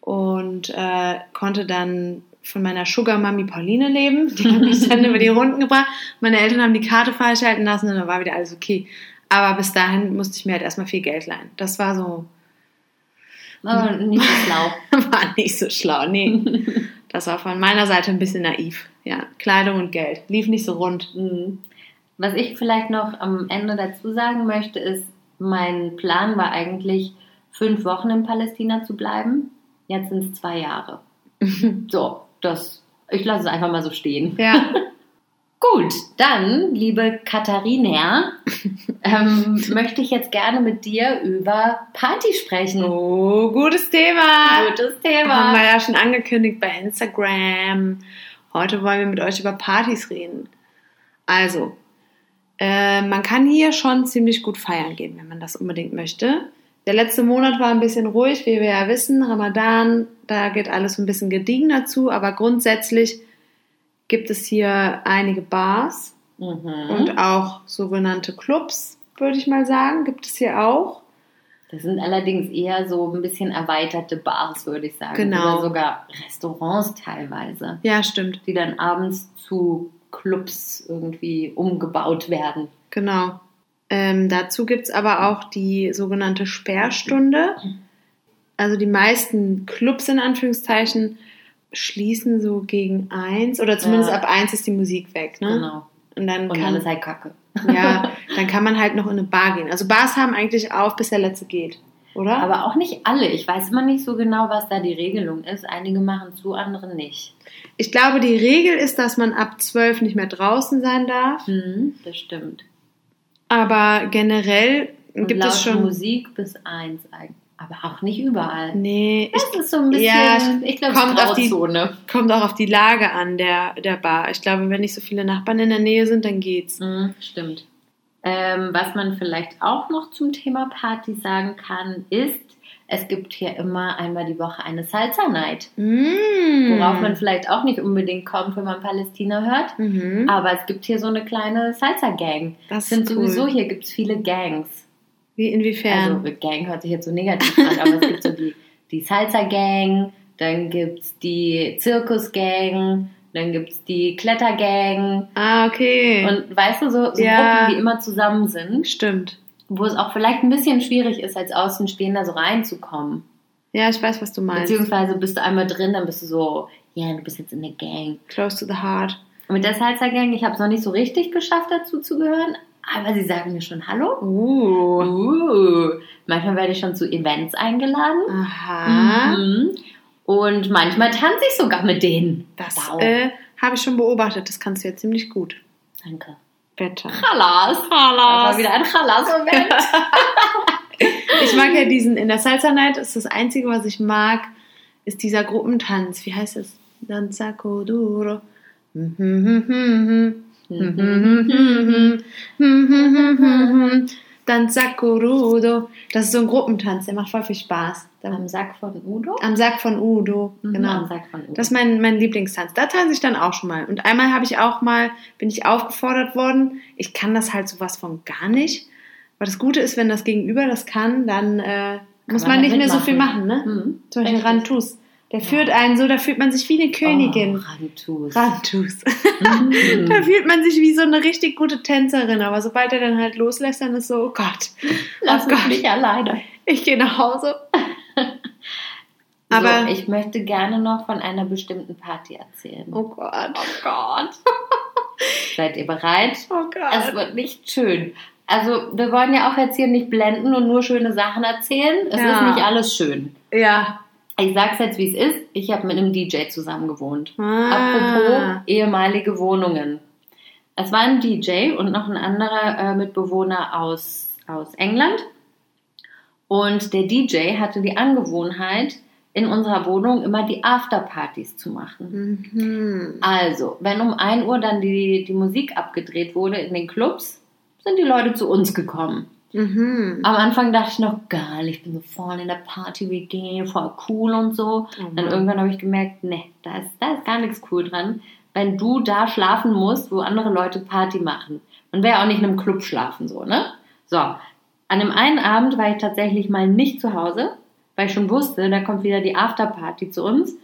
und äh, konnte dann von meiner Sugar Mami Pauline leben. Die hat mich dann <laughs> über die Runden gebracht. Meine Eltern haben die Karte freischalten lassen und dann war wieder alles okay. Aber bis dahin musste ich mir halt erstmal viel Geld leihen. Das war so, Oh, nicht so <laughs> schlau. war nicht so schlau, nee. <laughs> Das war von meiner Seite ein bisschen naiv. Ja, Kleidung und Geld. Lief nicht so rund. Mhm. Was ich vielleicht noch am Ende dazu sagen möchte, ist, mein Plan war eigentlich, fünf Wochen in Palästina zu bleiben. Jetzt sind es zwei Jahre. <laughs> So, das, ich lasse es einfach mal so stehen. Ja. Gut, dann, liebe Katharina, <laughs> ähm, möchte ich jetzt gerne mit dir über Party sprechen. Oh, gutes Thema. Gutes Haben Thema. wir ja schon angekündigt bei Instagram. Heute wollen wir mit euch über Partys reden. Also, äh, man kann hier schon ziemlich gut feiern gehen, wenn man das unbedingt möchte. Der letzte Monat war ein bisschen ruhig, wie wir ja wissen. Ramadan, da geht alles ein bisschen gediegener zu, aber grundsätzlich gibt es hier einige Bars Mhm. und auch sogenannte Clubs, würde ich mal sagen, gibt es hier auch. Das sind allerdings eher so ein bisschen erweiterte Bars, würde ich sagen. Genau. Oder sogar Restaurants teilweise, Ja, stimmt, die dann abends zu Clubs irgendwie umgebaut werden. genau. Ähm, dazu gibt es aber auch die sogenannte Sperrstunde. <clears throat> Also die meisten Clubs in Anführungszeichen schließen so gegen eins oder zumindest Ja. ab eins ist die Musik weg. Ne? Genau. Und dann Und kann ist halt Kacke. <laughs> ja, <laughs> dann kann man halt noch in eine Bar gehen. Also Bars haben eigentlich auf, bis der letzte geht, oder? Aber auch nicht alle. Ich weiß immer nicht so genau, was da die Regelung ist. Einige machen zu, andere nicht. ich glaube, die Regel ist, dass man ab zwölf nicht mehr draußen sein darf. Hm, das stimmt. Aber generell Und gibt es schon. Musik bis eins eigentlich. Aber auch nicht überall. Nee, ich, Das ist so ein bisschen, Ja, ich glaube, kommt auf die- Grauzone. kommt auch auf die Lage an der, der Bar. Ich glaube, wenn nicht so viele Nachbarn in der Nähe sind, dann geht's. Mhm, stimmt. Ähm, was man vielleicht auch noch zum Thema Party sagen kann, ist, es gibt hier immer einmal die Woche eine Salsa Night. Mm. Worauf man vielleicht auch nicht unbedingt kommt, wenn man Palästina hört. Mhm. Aber es gibt hier so eine kleine Salsa-Gang. Das Es sind cool. sowieso, hier gibt es viele Gangs. Wie inwiefern? Also Gang hört sich jetzt so negativ an, aber es gibt so die, die Salsa-Gang, dann gibt es die Zirkus-Gang, dann gibt es die Kletter-Gang. ah, okay. Und weißt du, so, so Ja. Gruppen, die immer zusammen sind, Stimmt. wo es auch vielleicht ein bisschen schwierig ist, als Außenstehender so reinzukommen. Ja, ich weiß, was du meinst. Beziehungsweise bist du einmal drin, dann bist du so, ja, du bist jetzt in der Gang. Close to the heart. Und mit der Salsa-Gang, ich habe es noch nicht so richtig geschafft, dazu zu gehören, aber sie sagen mir schon Hallo. Uh. Uh, manchmal werde ich schon zu Events eingeladen. Aha. Mhm. Und manchmal tanze ich sogar mit denen. Das Wow. äh, habe ich schon beobachtet. Das kannst du ja ziemlich gut. Danke. Bitte. Chalas. Das war wieder ein Chalas-Moment. <laughs> Ich mag ja <laughs> diesen, in der Salsa Night ist das Einzige, was ich mag, ist dieser Gruppentanz. Wie heißt es? Danza Coduro. Danza Corudo. Das ist so ein Gruppentanz, der macht voll viel Spaß. Da- Am Sack von Udo? Am Sack von Udo. Mhm, Genau. Am Sack von Udo. Das ist mein, mein Lieblingstanz. Da tanze ich dann auch schon mal. Und einmal habe ich auch mal, bin ich aufgefordert worden. Ich kann das halt sowas von gar nicht. Aber das Gute ist, wenn das Gegenüber das kann, dann äh, muss man man nicht halt mehr so viel mitmachen. machen, ne? Mhm, Zum Beispiel. Rantus. Der führt einen so, da fühlt man sich wie eine Königin. Oh, Rantus. Rantus. Mhm. <laughs> da fühlt man sich wie so eine richtig gute Tänzerin. Aber sobald er dann halt loslässt, dann ist so, oh Gott, Lass oh mich Gott. nicht alleine. ich gehe nach Hause. <laughs> Aber- so, ich möchte gerne noch von einer bestimmten Party erzählen. Oh Gott. Oh Gott. <laughs> Seid ihr bereit? Oh Es Gott. wird nicht schön. Also, wir wollen ja auch jetzt hier nicht blenden und nur schöne Sachen erzählen. Es Ja. ist nicht alles schön. Ja. Ich sag's jetzt, wie es ist. Ich habe mit einem DJ zusammen gewohnt. Ah. Apropos ehemalige Wohnungen. Es war ein DJ und noch ein anderer äh, Mitbewohner aus, aus England. Und der DJ hatte die Angewohnheit, in unserer Wohnung immer die Afterpartys zu machen. Mhm. Also, wenn um 1 Uhr dann die, die Musik abgedreht wurde in den Clubs, sind die Leute zu uns gekommen. Mhm. Am Anfang dachte ich noch, geil, ich bin so voll in der Party-WG, voll cool und so. Oh Dann irgendwann habe ich gemerkt, nee, da ist, da ist gar nichts cool dran, wenn du da schlafen musst, wo andere Leute Party machen. Man wäre auch nicht in einem Club schlafen, so, ne? So, an dem einen Abend war ich tatsächlich mal nicht zu Hause, weil ich schon wusste, da kommt wieder die Afterparty zu uns.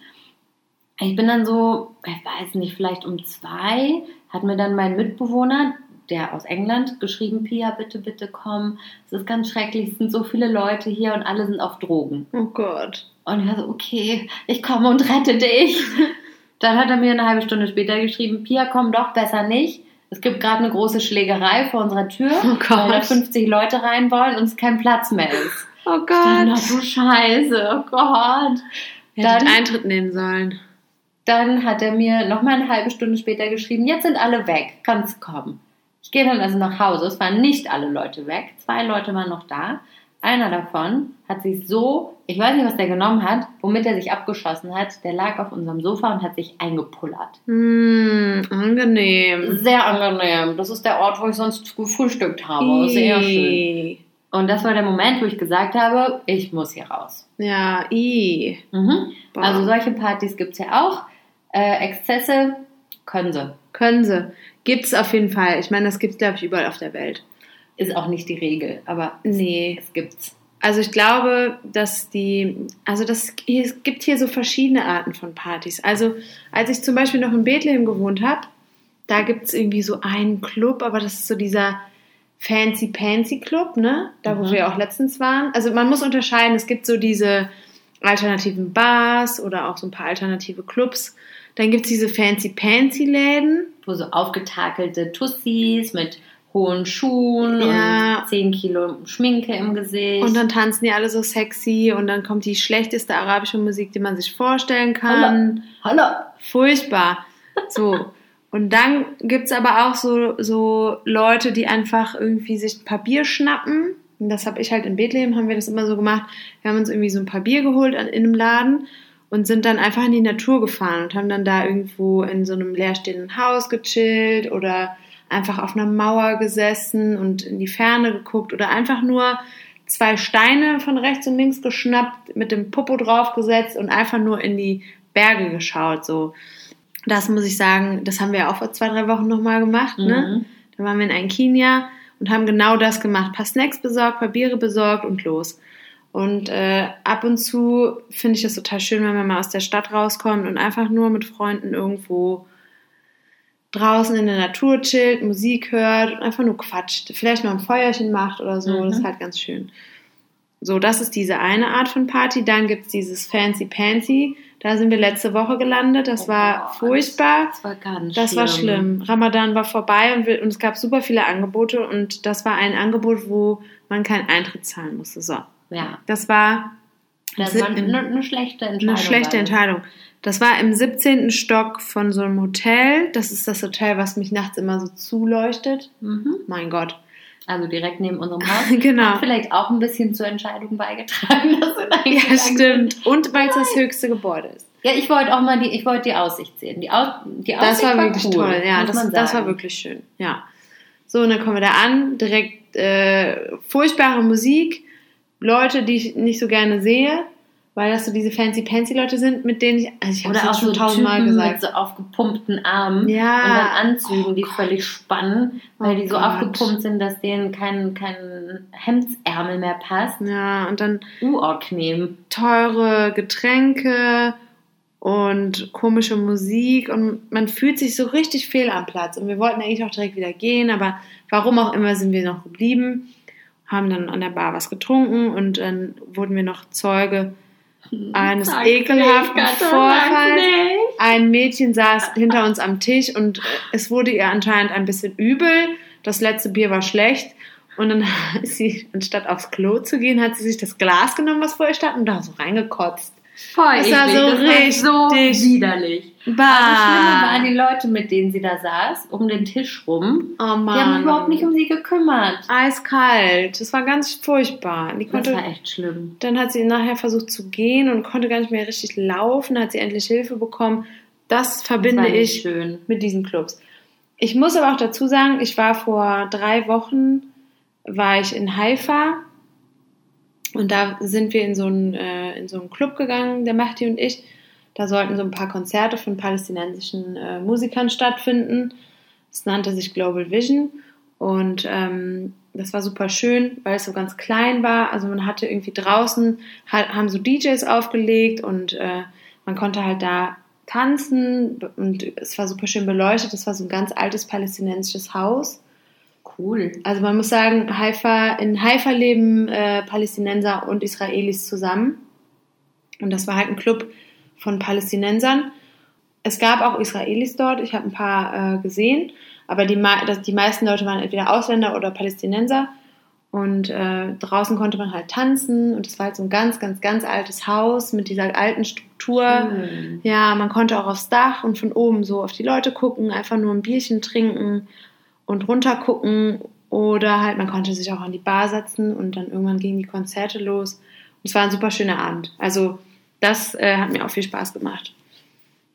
Ich bin dann so, ich weiß nicht, vielleicht um zwei, hat mir dann mein Mitbewohner, der aus England, geschrieben, Pia, bitte, bitte komm, es ist ganz schrecklich, es sind so viele Leute hier und alle sind auf Drogen. Oh Gott. Und ich war so, okay, ich komme und rette dich. <laughs> Dann hat er mir eine halbe Stunde später geschrieben, Pia, komm doch besser nicht. Es gibt gerade eine große Schlägerei vor unserer Tür, Oh Gott. weil da 50 Leute rein wollen und es kein Platz mehr ist. Oh Dann, Gott. oh, du Scheiße, oh Gott. Hättet Dann, Eintritt nehmen sollen. dann hat er mir noch mal eine halbe Stunde später geschrieben, jetzt sind alle weg, kannst kommen. Ich gehe dann also nach Hause, es waren nicht alle Leute weg, zwei Leute waren noch da. Einer davon hat sich so, ich weiß nicht, was der genommen hat, womit er sich abgeschossen hat, der lag auf unserem Sofa und hat sich eingepullert. Hm, angenehm. Sehr angenehm. Das ist der Ort, wo ich sonst gefrühstückt habe. Sehr schön. Und das war der Moment, wo ich gesagt habe, ich muss hier raus. Ja, i. Mhm. Also solche Partys gibt es ja auch. Äh, Exzesse können sie. Können sie. Gibt's auf jeden Fall. Ich meine, das gibt's, glaube ich, überall auf der Welt. Ist auch nicht die Regel, aber Nee. es gibt's. Also ich glaube, dass die, also das, es gibt hier so verschiedene Arten von Partys. Also als ich zum Beispiel noch in Bethlehem gewohnt habe, da gibt's irgendwie so einen Club, aber das ist so dieser Fancy Pansy Club, ne? Da wo Mhm. wir auch letztens waren. Also man muss unterscheiden, es gibt so diese alternativen Bars oder auch so ein paar alternative Clubs. Dann gibt's diese Fancy Pansy Läden. Wo so aufgetakelte Tussis mit hohen Schuhen Ja. und 10 Kilo Schminke im Gesicht. Und dann tanzen die alle so sexy und dann kommt die schlechteste arabische Musik, die man sich vorstellen kann. Hallo. Furchtbar. So. Und dann gibt's aber auch so, so Leute, die einfach irgendwie sich Papier schnappen. Und das habe ich halt in Bethlehem, haben wir das immer so gemacht. Wir haben uns irgendwie so ein Papier geholt in einem Laden und sind dann einfach in die Natur gefahren und haben dann da irgendwo in so einem leerstehenden Haus gechillt oder einfach auf einer Mauer gesessen und in die Ferne geguckt oder einfach nur zwei Steine von rechts und links geschnappt, mit dem Popo draufgesetzt und einfach nur in die Berge geschaut. So, das muss ich sagen, das haben wir ja auch vor zwei, drei Wochen nochmal gemacht. Ne? Mhm. Da waren wir in ein Kenia und haben genau das gemacht. Ein paar Snacks besorgt, Papiere besorgt und los. Und äh, ab und zu finde ich das total schön, wenn man mal aus der Stadt rauskommt und einfach nur mit Freunden irgendwo draußen in der Natur chillt, Musik hört und einfach nur quatscht. Vielleicht noch ein Feuerchen macht oder so. Mhm. Das ist halt ganz schön. So, das ist diese eine Art von Party. Dann gibt's dieses Fancy Pansy. Da sind wir letzte Woche gelandet. Das Oh, war furchtbar. Das war ganz Das war schlimm. Ramadan war vorbei und, wir, und es gab super viele Angebote und das war ein Angebot, wo man keinen Eintritt zahlen musste. So, Ja, das war das war eine, eine schlechte Entscheidung. eine schlechte war das. Entscheidung. Das war im 17. Stock von so einem Hotel. Das ist das Hotel, was mich nachts immer so zuleuchtet. Mhm. Mein Gott. Also direkt neben unserem <laughs> Haus. Genau. Hat vielleicht auch ein bisschen zur Entscheidung beigetragen, <laughs> dass wir Ja, stimmt. Und weil es das höchste Gebäude ist. Ja, ich wollte auch mal die, ich wollte die Aussicht sehen. Die, Au die Das Aussicht war wirklich cool, toll. Ja, das, das war wirklich schön. Ja. So, und dann kommen wir da an. Direkt äh, furchtbare Musik. Leute, die ich nicht so gerne sehe. Weil das so diese fancy-pansy-Leute sind, mit denen ich, also ich habe es schon so tausendmal Typen gesagt. mit so aufgepumpten Armen Ja. und dann Anzügen, die völlig spannen, weil Oh die so Gott. aufgepumpt sind, dass denen kein, kein Hemdsärmel mehr passt. Ja, und dann Unangenehm. teure Getränke und komische Musik und man fühlt sich so richtig fehl am Platz. Und wir wollten eigentlich auch direkt wieder gehen, aber warum auch immer sind wir noch geblieben, haben dann an der Bar was getrunken und dann wurden wir noch Zeuge eines Sag's ekelhaften nicht, Vorfalls. Ein Mädchen saß hinter uns am Tisch und es wurde ihr anscheinend ein bisschen übel. Das letzte Bier war schlecht. Und dann <laughs> ist sie, anstatt aufs Klo zu gehen, hat sie sich das Glas genommen, was vor ihr stand, und da so reingekotzt. Voll Das war so das war so richtig widerlich. Aber das Schlimme waren Bah. die Leute, mit denen sie da saß, um den Tisch rum. Oh Die haben sich Mann. überhaupt nicht um sie gekümmert. Eiskalt. Das war ganz furchtbar. Die Das konnte, war echt schlimm. dann hat sie nachher versucht zu gehen und konnte gar nicht mehr richtig laufen. Hat sie endlich Hilfe bekommen. Das verbinde das ich schön. mit diesen Clubs. Ich muss aber auch dazu sagen, ich war vor drei Wochen, war ich in Haifa und da sind wir in so einen, äh, in so einen Club gegangen, der Mahdi und ich. Da sollten so ein paar Konzerte von palästinensischen äh, Musikern stattfinden. Es nannte sich Global Vision und ähm, das war super schön, weil es so ganz klein war. Also man hatte irgendwie draußen, ha- haben so DJs aufgelegt und äh, man konnte halt da tanzen und es war super schön beleuchtet. Das war so ein ganz altes palästinensisches Haus. Cool. Also man muss sagen, Haifa, in Haifa leben äh, Palästinenser und Israelis zusammen. Und das war halt ein Club von Palästinensern. Es gab auch Israelis dort, ich habe ein paar äh, gesehen, aber die, das- die meisten Leute waren entweder Ausländer oder Palästinenser. Und äh, draußen konnte man halt tanzen und es war halt so ein ganz, ganz, ganz altes Haus mit dieser alten Struktur. Schön. Ja, man konnte auch aufs Dach und von oben so auf die Leute gucken, einfach nur ein Bierchen trinken und runter gucken. Oder halt, man konnte sich auch an die Bar setzen und dann irgendwann gingen die Konzerte los. Und es war ein super schöner Abend. Also, das äh, hat mir auch viel Spaß gemacht.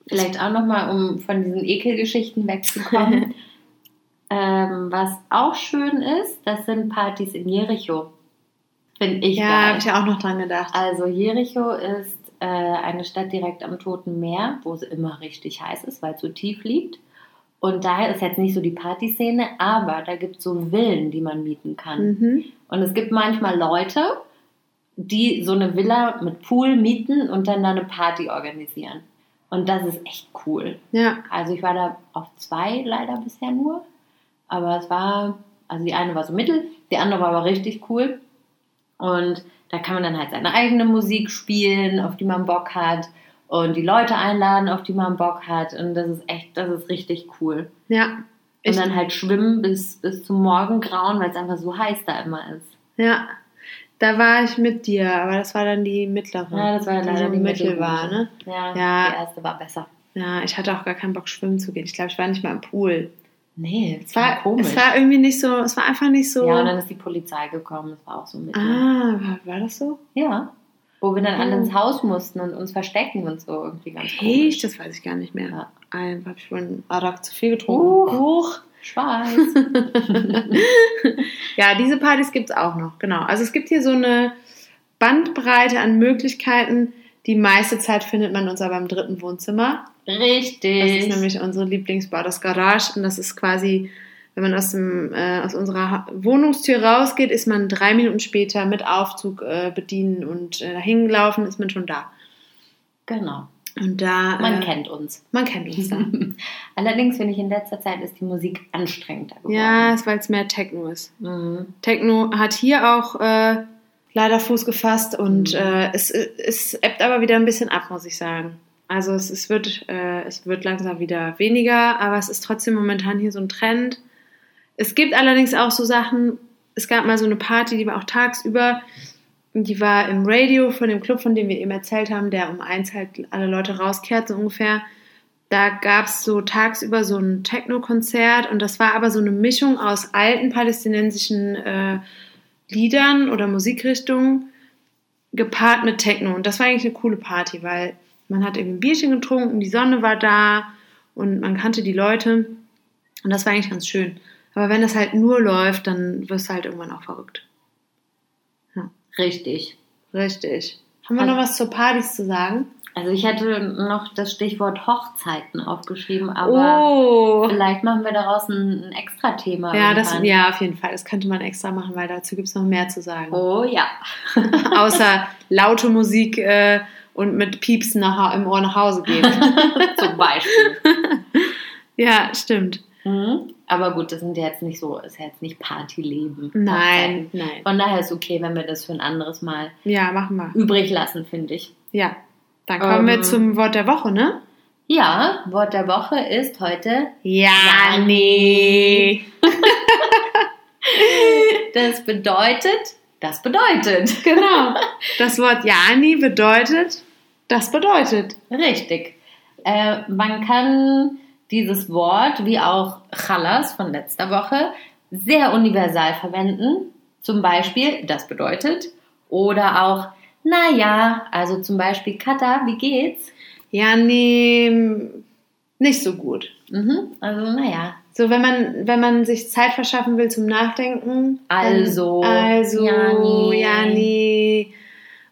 Vielleicht auch nochmal, um von diesen Ekelgeschichten wegzukommen. <laughs> ähm, was auch schön ist, das sind Partys in Jericho. Finde ich Ja, habe ich ja auch noch dran gedacht. Also Jericho ist äh, eine Stadt direkt am Toten Meer, wo es immer richtig heiß ist, weil es so tief liegt. Und daher ist jetzt nicht so die Partyszene, aber da gibt es so Villen, die man mieten kann. Mhm. Und es gibt manchmal Leute, die so eine Villa mit Pool mieten und dann da eine Party organisieren. Und das ist echt cool. Ja, Also ich war da auf zwei leider bisher nur. Aber es war, also die eine war so mittel, die andere war aber richtig cool. Und da kann man dann halt seine eigene Musik spielen, auf die man Bock hat. Und die Leute einladen, auf die man Bock hat. Und das ist echt, das ist richtig cool. ja. Und dann halt schwimmen bis, bis zum Morgengrauen, weil es einfach so heiß da immer ist. ja, da war ich mit dir, aber das war dann die mittlere. Ja, das war die leider die mittel war, ne? Ja, Ja. die erste war besser. Ja, ich hatte auch gar keinen Bock, schwimmen zu gehen. Ich glaube, ich war nicht mal im Pool. Nee, Es war, komisch. es war irgendwie nicht so, es war einfach nicht so. ja, und dann ist die Polizei gekommen. Das war auch so mit. ah, war, war das so? Ja. Wo wir dann alle ins Haus mussten und uns verstecken und so. Irgendwie ganz Echt? komisch. Das weiß ich gar nicht mehr. Ja. Ein, habe ich einen Arak zu viel getrunken. Huch. Schweiß. <laughs> Ja, diese Partys gibt es auch noch, genau. Also es gibt hier so eine Bandbreite an Möglichkeiten. Die meiste Zeit findet man uns aber im dritten Wohnzimmer. Richtig. Das ist nämlich unsere Lieblingsbar, das Garage. Und das ist quasi, wenn man aus, dem, äh, aus unserer Wohnungstür rausgeht, ist man drei Minuten später mit Aufzug äh, bedienen und äh, hingelaufen, ist man schon da. genau. Und da. Man äh, kennt uns. Man kennt uns da. <laughs> Allerdings finde ich in letzter Zeit ist die Musik anstrengender geworden. ja, ist, weil es mehr Techno ist. Mhm. Techno hat hier auch äh, leider Fuß gefasst und Mhm. äh, es, es ebbt aber wieder ein bisschen ab, muss ich sagen. Also es, es, wird, äh, es wird langsam wieder weniger, aber es ist trotzdem momentan hier so ein Trend. Es gibt allerdings auch so Sachen, es gab mal so eine Party, die war auch tagsüber, die war im Radio von dem Club, von dem wir eben erzählt haben, der um eins halt alle Leute rauskehrt, so ungefähr. Da gab es so tagsüber so ein Techno-Konzert und das war aber so eine Mischung aus alten palästinensischen äh, Liedern oder Musikrichtungen gepaart mit Techno. Und das war eigentlich eine coole Party, weil man hat irgendwie ein Bierchen getrunken, die Sonne war da und man kannte die Leute. Und das war eigentlich ganz schön. Aber wenn das halt nur läuft, dann wirst du halt irgendwann auch verrückt. Richtig. Richtig. Haben wir Also- noch was zur Partys zu sagen? Also ich hätte noch das Stichwort Hochzeiten aufgeschrieben, aber oh! vielleicht machen wir daraus ein, ein extra Thema. Ja, das, ja, auf jeden Fall. Das könnte man extra machen, weil dazu gibt es noch mehr zu sagen. Oh ja. <laughs> <laughs> Außer laute Musik äh, und mit Piepsen nach, im Ohr nach Hause gehen. <laughs> Zum Beispiel. ja, stimmt. Mhm. Aber gut, das sind ja jetzt nicht so, ist ja jetzt nicht Partyleben. Nein, nein. Von daher ist okay, wenn wir das für ein anderes Mal Ja, machen wir. übrig lassen, finde ich. Ja. Dann kommen wir Ähm. zum Wort der Woche, ne? Ja, Wort der Woche ist heute Ja, nee. <laughs> Das bedeutet, das bedeutet. Genau. Das Wort Jani bedeutet, das bedeutet. Richtig. Äh, man kann dieses Wort, wie auch Chalas von letzter Woche, sehr universal verwenden. Zum Beispiel, das bedeutet. Oder auch, naja, also zum Beispiel, Kata, wie geht's? Ja, nee, nicht so gut. Mhm, also, naja. So, wenn man, wenn man sich Zeit verschaffen will zum Nachdenken. Also, also, ja, nee. ja, nee.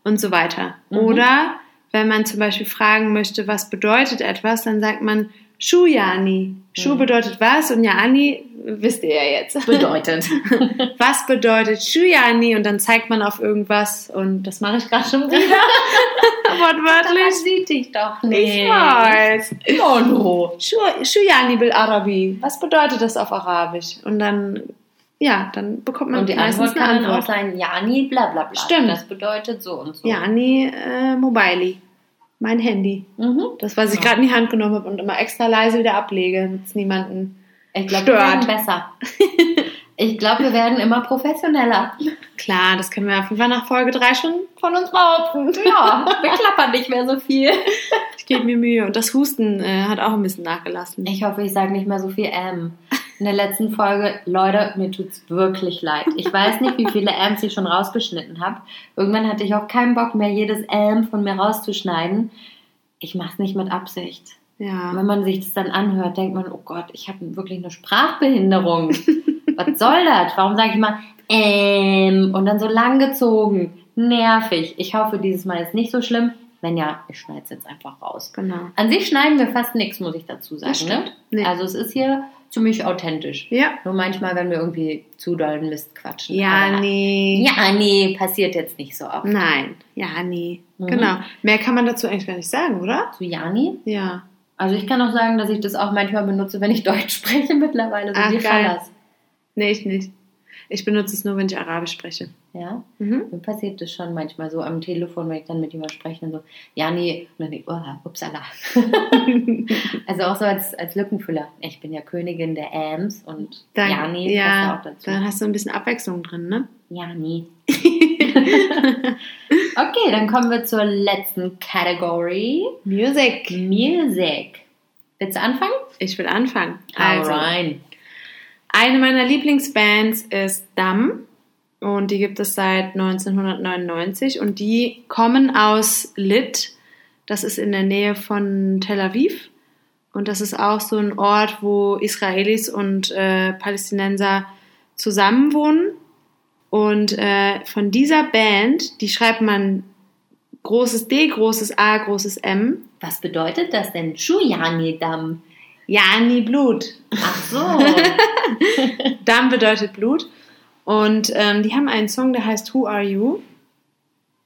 Und so weiter. Mhm. Oder wenn man zum Beispiel fragen möchte, was bedeutet etwas, dann sagt man Schuhjani. Schuh Mhm. bedeutet was und Jani wisst ihr ja jetzt. <laughs> Bedeutet. <laughs> Was bedeutet Shuyani? Und dann zeigt man auf irgendwas und das mache ich gerade schon wieder. <laughs> Wortwörtlich. sieht dich doch Ich nicht. weiß. Oh no. Shu- Shuyani bil Arabi. Was bedeutet das auf Arabisch? Und dann, ja, dann bekommt man Und die meistens Antwort kann eine dann auch Antwort. sein, Jani, bla bla bla. Stimmt. Das bedeutet so und so. Yani äh, Mobili. Mein Handy. Mhm. Das, was ich Ja. gerade in die Hand genommen habe und immer extra leise wieder ablege, damit es niemanden. Ich glaube, wir Stört. werden besser. <laughs> Ich glaube, wir werden immer professioneller. Klar, das können wir auf jeden Fall nach Folge 3 schon von uns behaupten. Ja, wir klappern nicht mehr so viel. Ich gebe mir Mühe. Und das Husten äh, hat auch ein bisschen nachgelassen. Ich hoffe, ich sage nicht mehr so viel M. In der letzten Folge, Leute, mir tut's wirklich leid. Ich weiß nicht, wie viele M's ich schon rausgeschnitten habe. Irgendwann hatte ich auch keinen Bock mehr, jedes M von mir rauszuschneiden. Ich mache es nicht mit Absicht. Ja. Wenn man sich das dann anhört, denkt man, oh Gott, ich habe wirklich eine Sprachbehinderung. Was soll das? Warum sage ich mal ähm, und dann so lang gezogen. Nervig. Ich hoffe, dieses Mal ist nicht so schlimm. Wenn ja, ich schneide es jetzt einfach raus. Genau. An sich schneiden wir fast nichts, muss ich dazu sagen. Ne? stimmt. Nee. Also es ist hier ziemlich authentisch. Ja. Nur manchmal, wenn wir irgendwie zu doll Mist quatschen. Ja, Aber- nee. Ja, nee, passiert jetzt nicht so oft. Nein. Ja, nee. Mhm. Genau. Mehr kann man dazu eigentlich gar nicht sagen, oder? Zu Jani? Ja. Also ich kann auch sagen, dass ich das auch manchmal benutze, wenn ich <laughs> Deutsch spreche mittlerweile. So Ach, wie geil. Nee, ich nicht. Ich benutze es nur, wenn ich Arabisch spreche. Ja, Mhm. mir passiert das schon manchmal so am Telefon, wenn ich dann mit jemandem spreche und so, Jani, und dann denke ich, oh, upsala. <laughs> also auch so als, als Lückenfüller. Ich bin ja Königin der Ams und Dann, Jani ja, passt auch dazu. dann hast du ein bisschen Abwechslung drin, ne? Jani. <laughs> okay, dann kommen wir zur letzten Kategorie. Music. Music. Willst du anfangen? Ich will anfangen. Also, Alright. eine meiner Lieblingsbands ist Dam und die gibt es seit 1999 und die kommen aus Lit. Das ist in der Nähe von Tel Aviv und das ist auch so ein Ort, wo Israelis und äh, Palästinenser zusammenwohnen. Und äh, von dieser Band, die schreibt man großes D, großes A, großes M. Was bedeutet das denn? Shuyani-Dam. Yani Blut. Ach so. <laughs> Dam bedeutet Blut. Und ähm, die haben einen Song, der heißt Who Are You?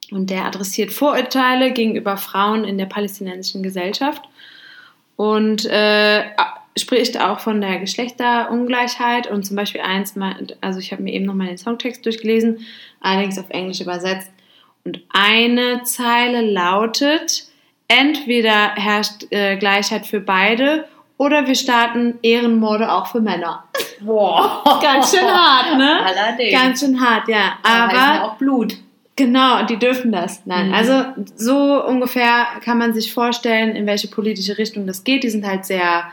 Und der adressiert Vorurteile gegenüber Frauen in der palästinensischen Gesellschaft. Und äh, spricht auch von der Geschlechterungleichheit. Und zum Beispiel eins, also ich habe mir eben nochmal den Songtext durchgelesen, allerdings auf Englisch übersetzt. Und eine Zeile lautet, entweder herrscht äh, Gleichheit für beide oder wir starten Ehrenmorde auch für Männer. Boah. Ganz schön hart, ne? Allerdings. Ganz schön hart, ja. Aber ja auch Blut. genau, die dürfen das. Nein, Mhm. also so ungefähr kann man sich vorstellen, in welche politische Richtung das geht. Die sind halt sehr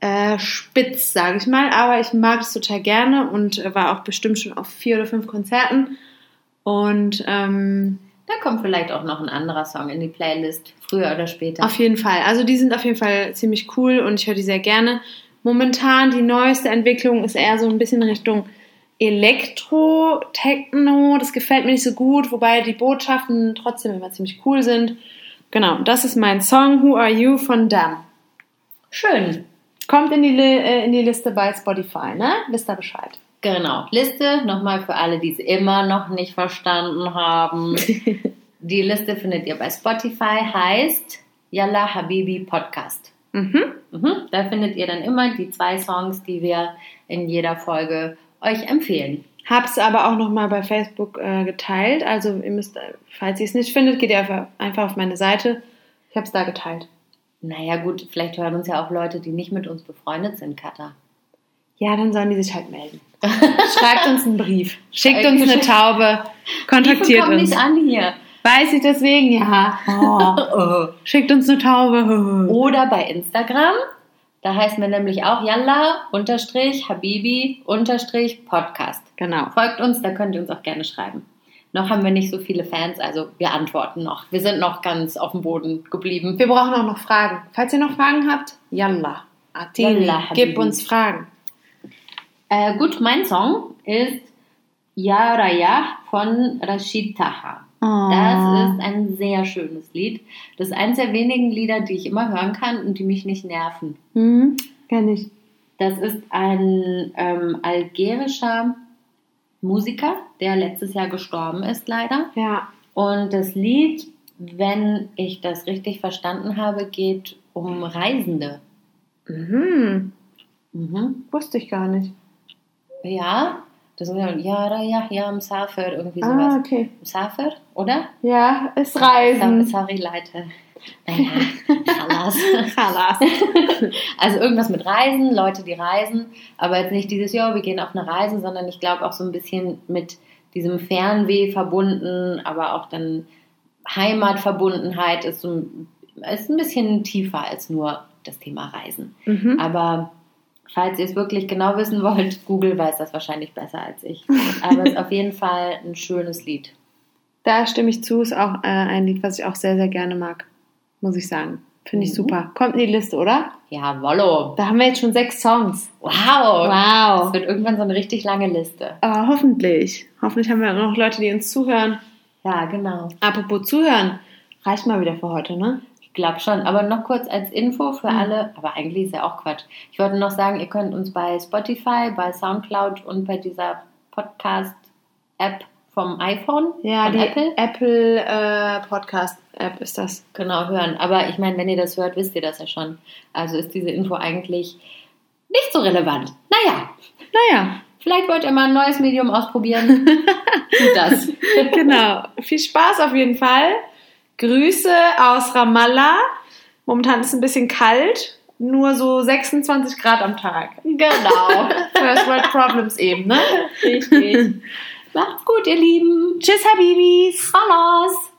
äh, spitz, sage ich mal. Aber ich mag es total gerne und war auch bestimmt schon auf vier oder fünf Konzerten. Und ähm, Da kommt vielleicht auch noch ein anderer Song in die Playlist, früher oder später. Auf jeden Fall. Also die sind auf jeden Fall ziemlich cool und ich höre die sehr gerne. Momentan die neueste Entwicklung ist eher so ein bisschen Richtung Elektro, Techno. Das gefällt mir nicht so gut, wobei die Botschaften trotzdem immer ziemlich cool sind. Genau, das ist mein Song Who Are You von Dam. Schön. Kommt in die, äh, in die Liste bei Spotify, ne? Wisst ihr Bescheid. Genau. Liste, nochmal für alle, die es immer noch nicht verstanden haben. <laughs> die Liste findet ihr bei Spotify, heißt Yalla Habibi Podcast. Mhm. Mhm. Da findet ihr dann immer die zwei Songs, die wir in jeder Folge euch empfehlen. Hab's aber auch nochmal bei Facebook äh, geteilt. Also ihr müsst, äh, falls ihr es nicht findet, geht ihr einfach, einfach auf meine Seite. Ich habe es da geteilt. Naja, gut, vielleicht hören uns ja auch Leute, die nicht mit uns befreundet sind, Katha. Ja, dann sollen die sich halt melden. <laughs> Schreibt uns einen Brief. Schickt uns eine <laughs> Taube. Kontaktiert uns. nicht an hier. Weiß ich deswegen, ja. Oh. <laughs> Schickt uns eine Taube. <laughs> Oder bei Instagram. Da heißen wir nämlich auch Yalla unterstrich Habibi unterstrich Podcast. Genau. Folgt uns, da könnt ihr uns auch gerne schreiben. Noch haben wir nicht so viele Fans, also wir antworten noch. Wir sind noch ganz auf dem Boden geblieben. Wir brauchen auch noch Fragen. Falls ihr noch Fragen habt, yalla. Atini, Yalla, gib uns Fragen. Äh, gut, mein Song ist Ya Raya von Rashid Taha. Oh. Das ist ein sehr schönes Lied. Das ist eines der wenigen Lieder, die ich immer hören kann und die mich nicht nerven. Hm, kenn ich. Das ist ein ähm, algerischer Musiker, der letztes Jahr gestorben ist, leider. Ja. Und das Lied, wenn ich das richtig verstanden habe, geht um Reisende. Mhm. Mhm. Wusste ich gar nicht. Ja, das ist ja, ja, ja, ja, Msafir, irgendwie Ah, sowas. okay. Msafir, oder? Ja, ist Reisen. Sorry, Leute. Naja, Chalas. <laughs> Chalas. <laughs> Also irgendwas mit Reisen, Leute, die reisen, aber jetzt nicht dieses, ja, wir gehen auf eine Reise, sondern ich glaube auch so ein bisschen mit diesem Fernweh verbunden, aber auch dann Heimatverbundenheit ist, so, ein- ist ein bisschen tiefer als nur das Thema Reisen. Mhm. Aber falls ihr es wirklich genau wissen wollt, <laughs> Google weiß das wahrscheinlich besser als ich. Aber es ist auf jeden Fall ein schönes Lied. Da stimme ich zu, ist auch äh, ein Lied, was ich auch sehr, sehr gerne mag. Muss ich sagen. Finde ich Mhm. super. Kommt in die Liste, oder? Ja, Wollo. Da haben wir jetzt schon sechs Songs. Wow. Wow. Das wird irgendwann so eine richtig lange Liste. Aber hoffentlich. Hoffentlich haben wir auch noch Leute, die uns zuhören. Ja, genau. Apropos zuhören. Reicht mal wieder für heute, ne? Glaube schon. Aber noch kurz als Info für Mhm. alle, aber eigentlich ist ja auch Quatsch. Ich wollte noch sagen, ihr könnt uns bei Spotify, bei Soundcloud und bei dieser Podcast-App vom iPhone, Ja, von die Apple, Apple, äh, Podcast App ist das. genau hören. Aber ich meine, wenn ihr das hört, wisst ihr das ja schon. Also ist diese Info eigentlich nicht so relevant. Naja, Naja, vielleicht wollt ihr mal ein neues Medium ausprobieren. <laughs> Tut das. genau. Viel Spaß auf jeden Fall. Grüße aus Ramallah. Momentan ist es ein bisschen kalt. Nur so 26 Grad am Tag. Genau. <laughs> First World Problems eben, ne? Richtig. <laughs> Macht's gut, ihr Lieben. Tschüss, Habibis. Hallos.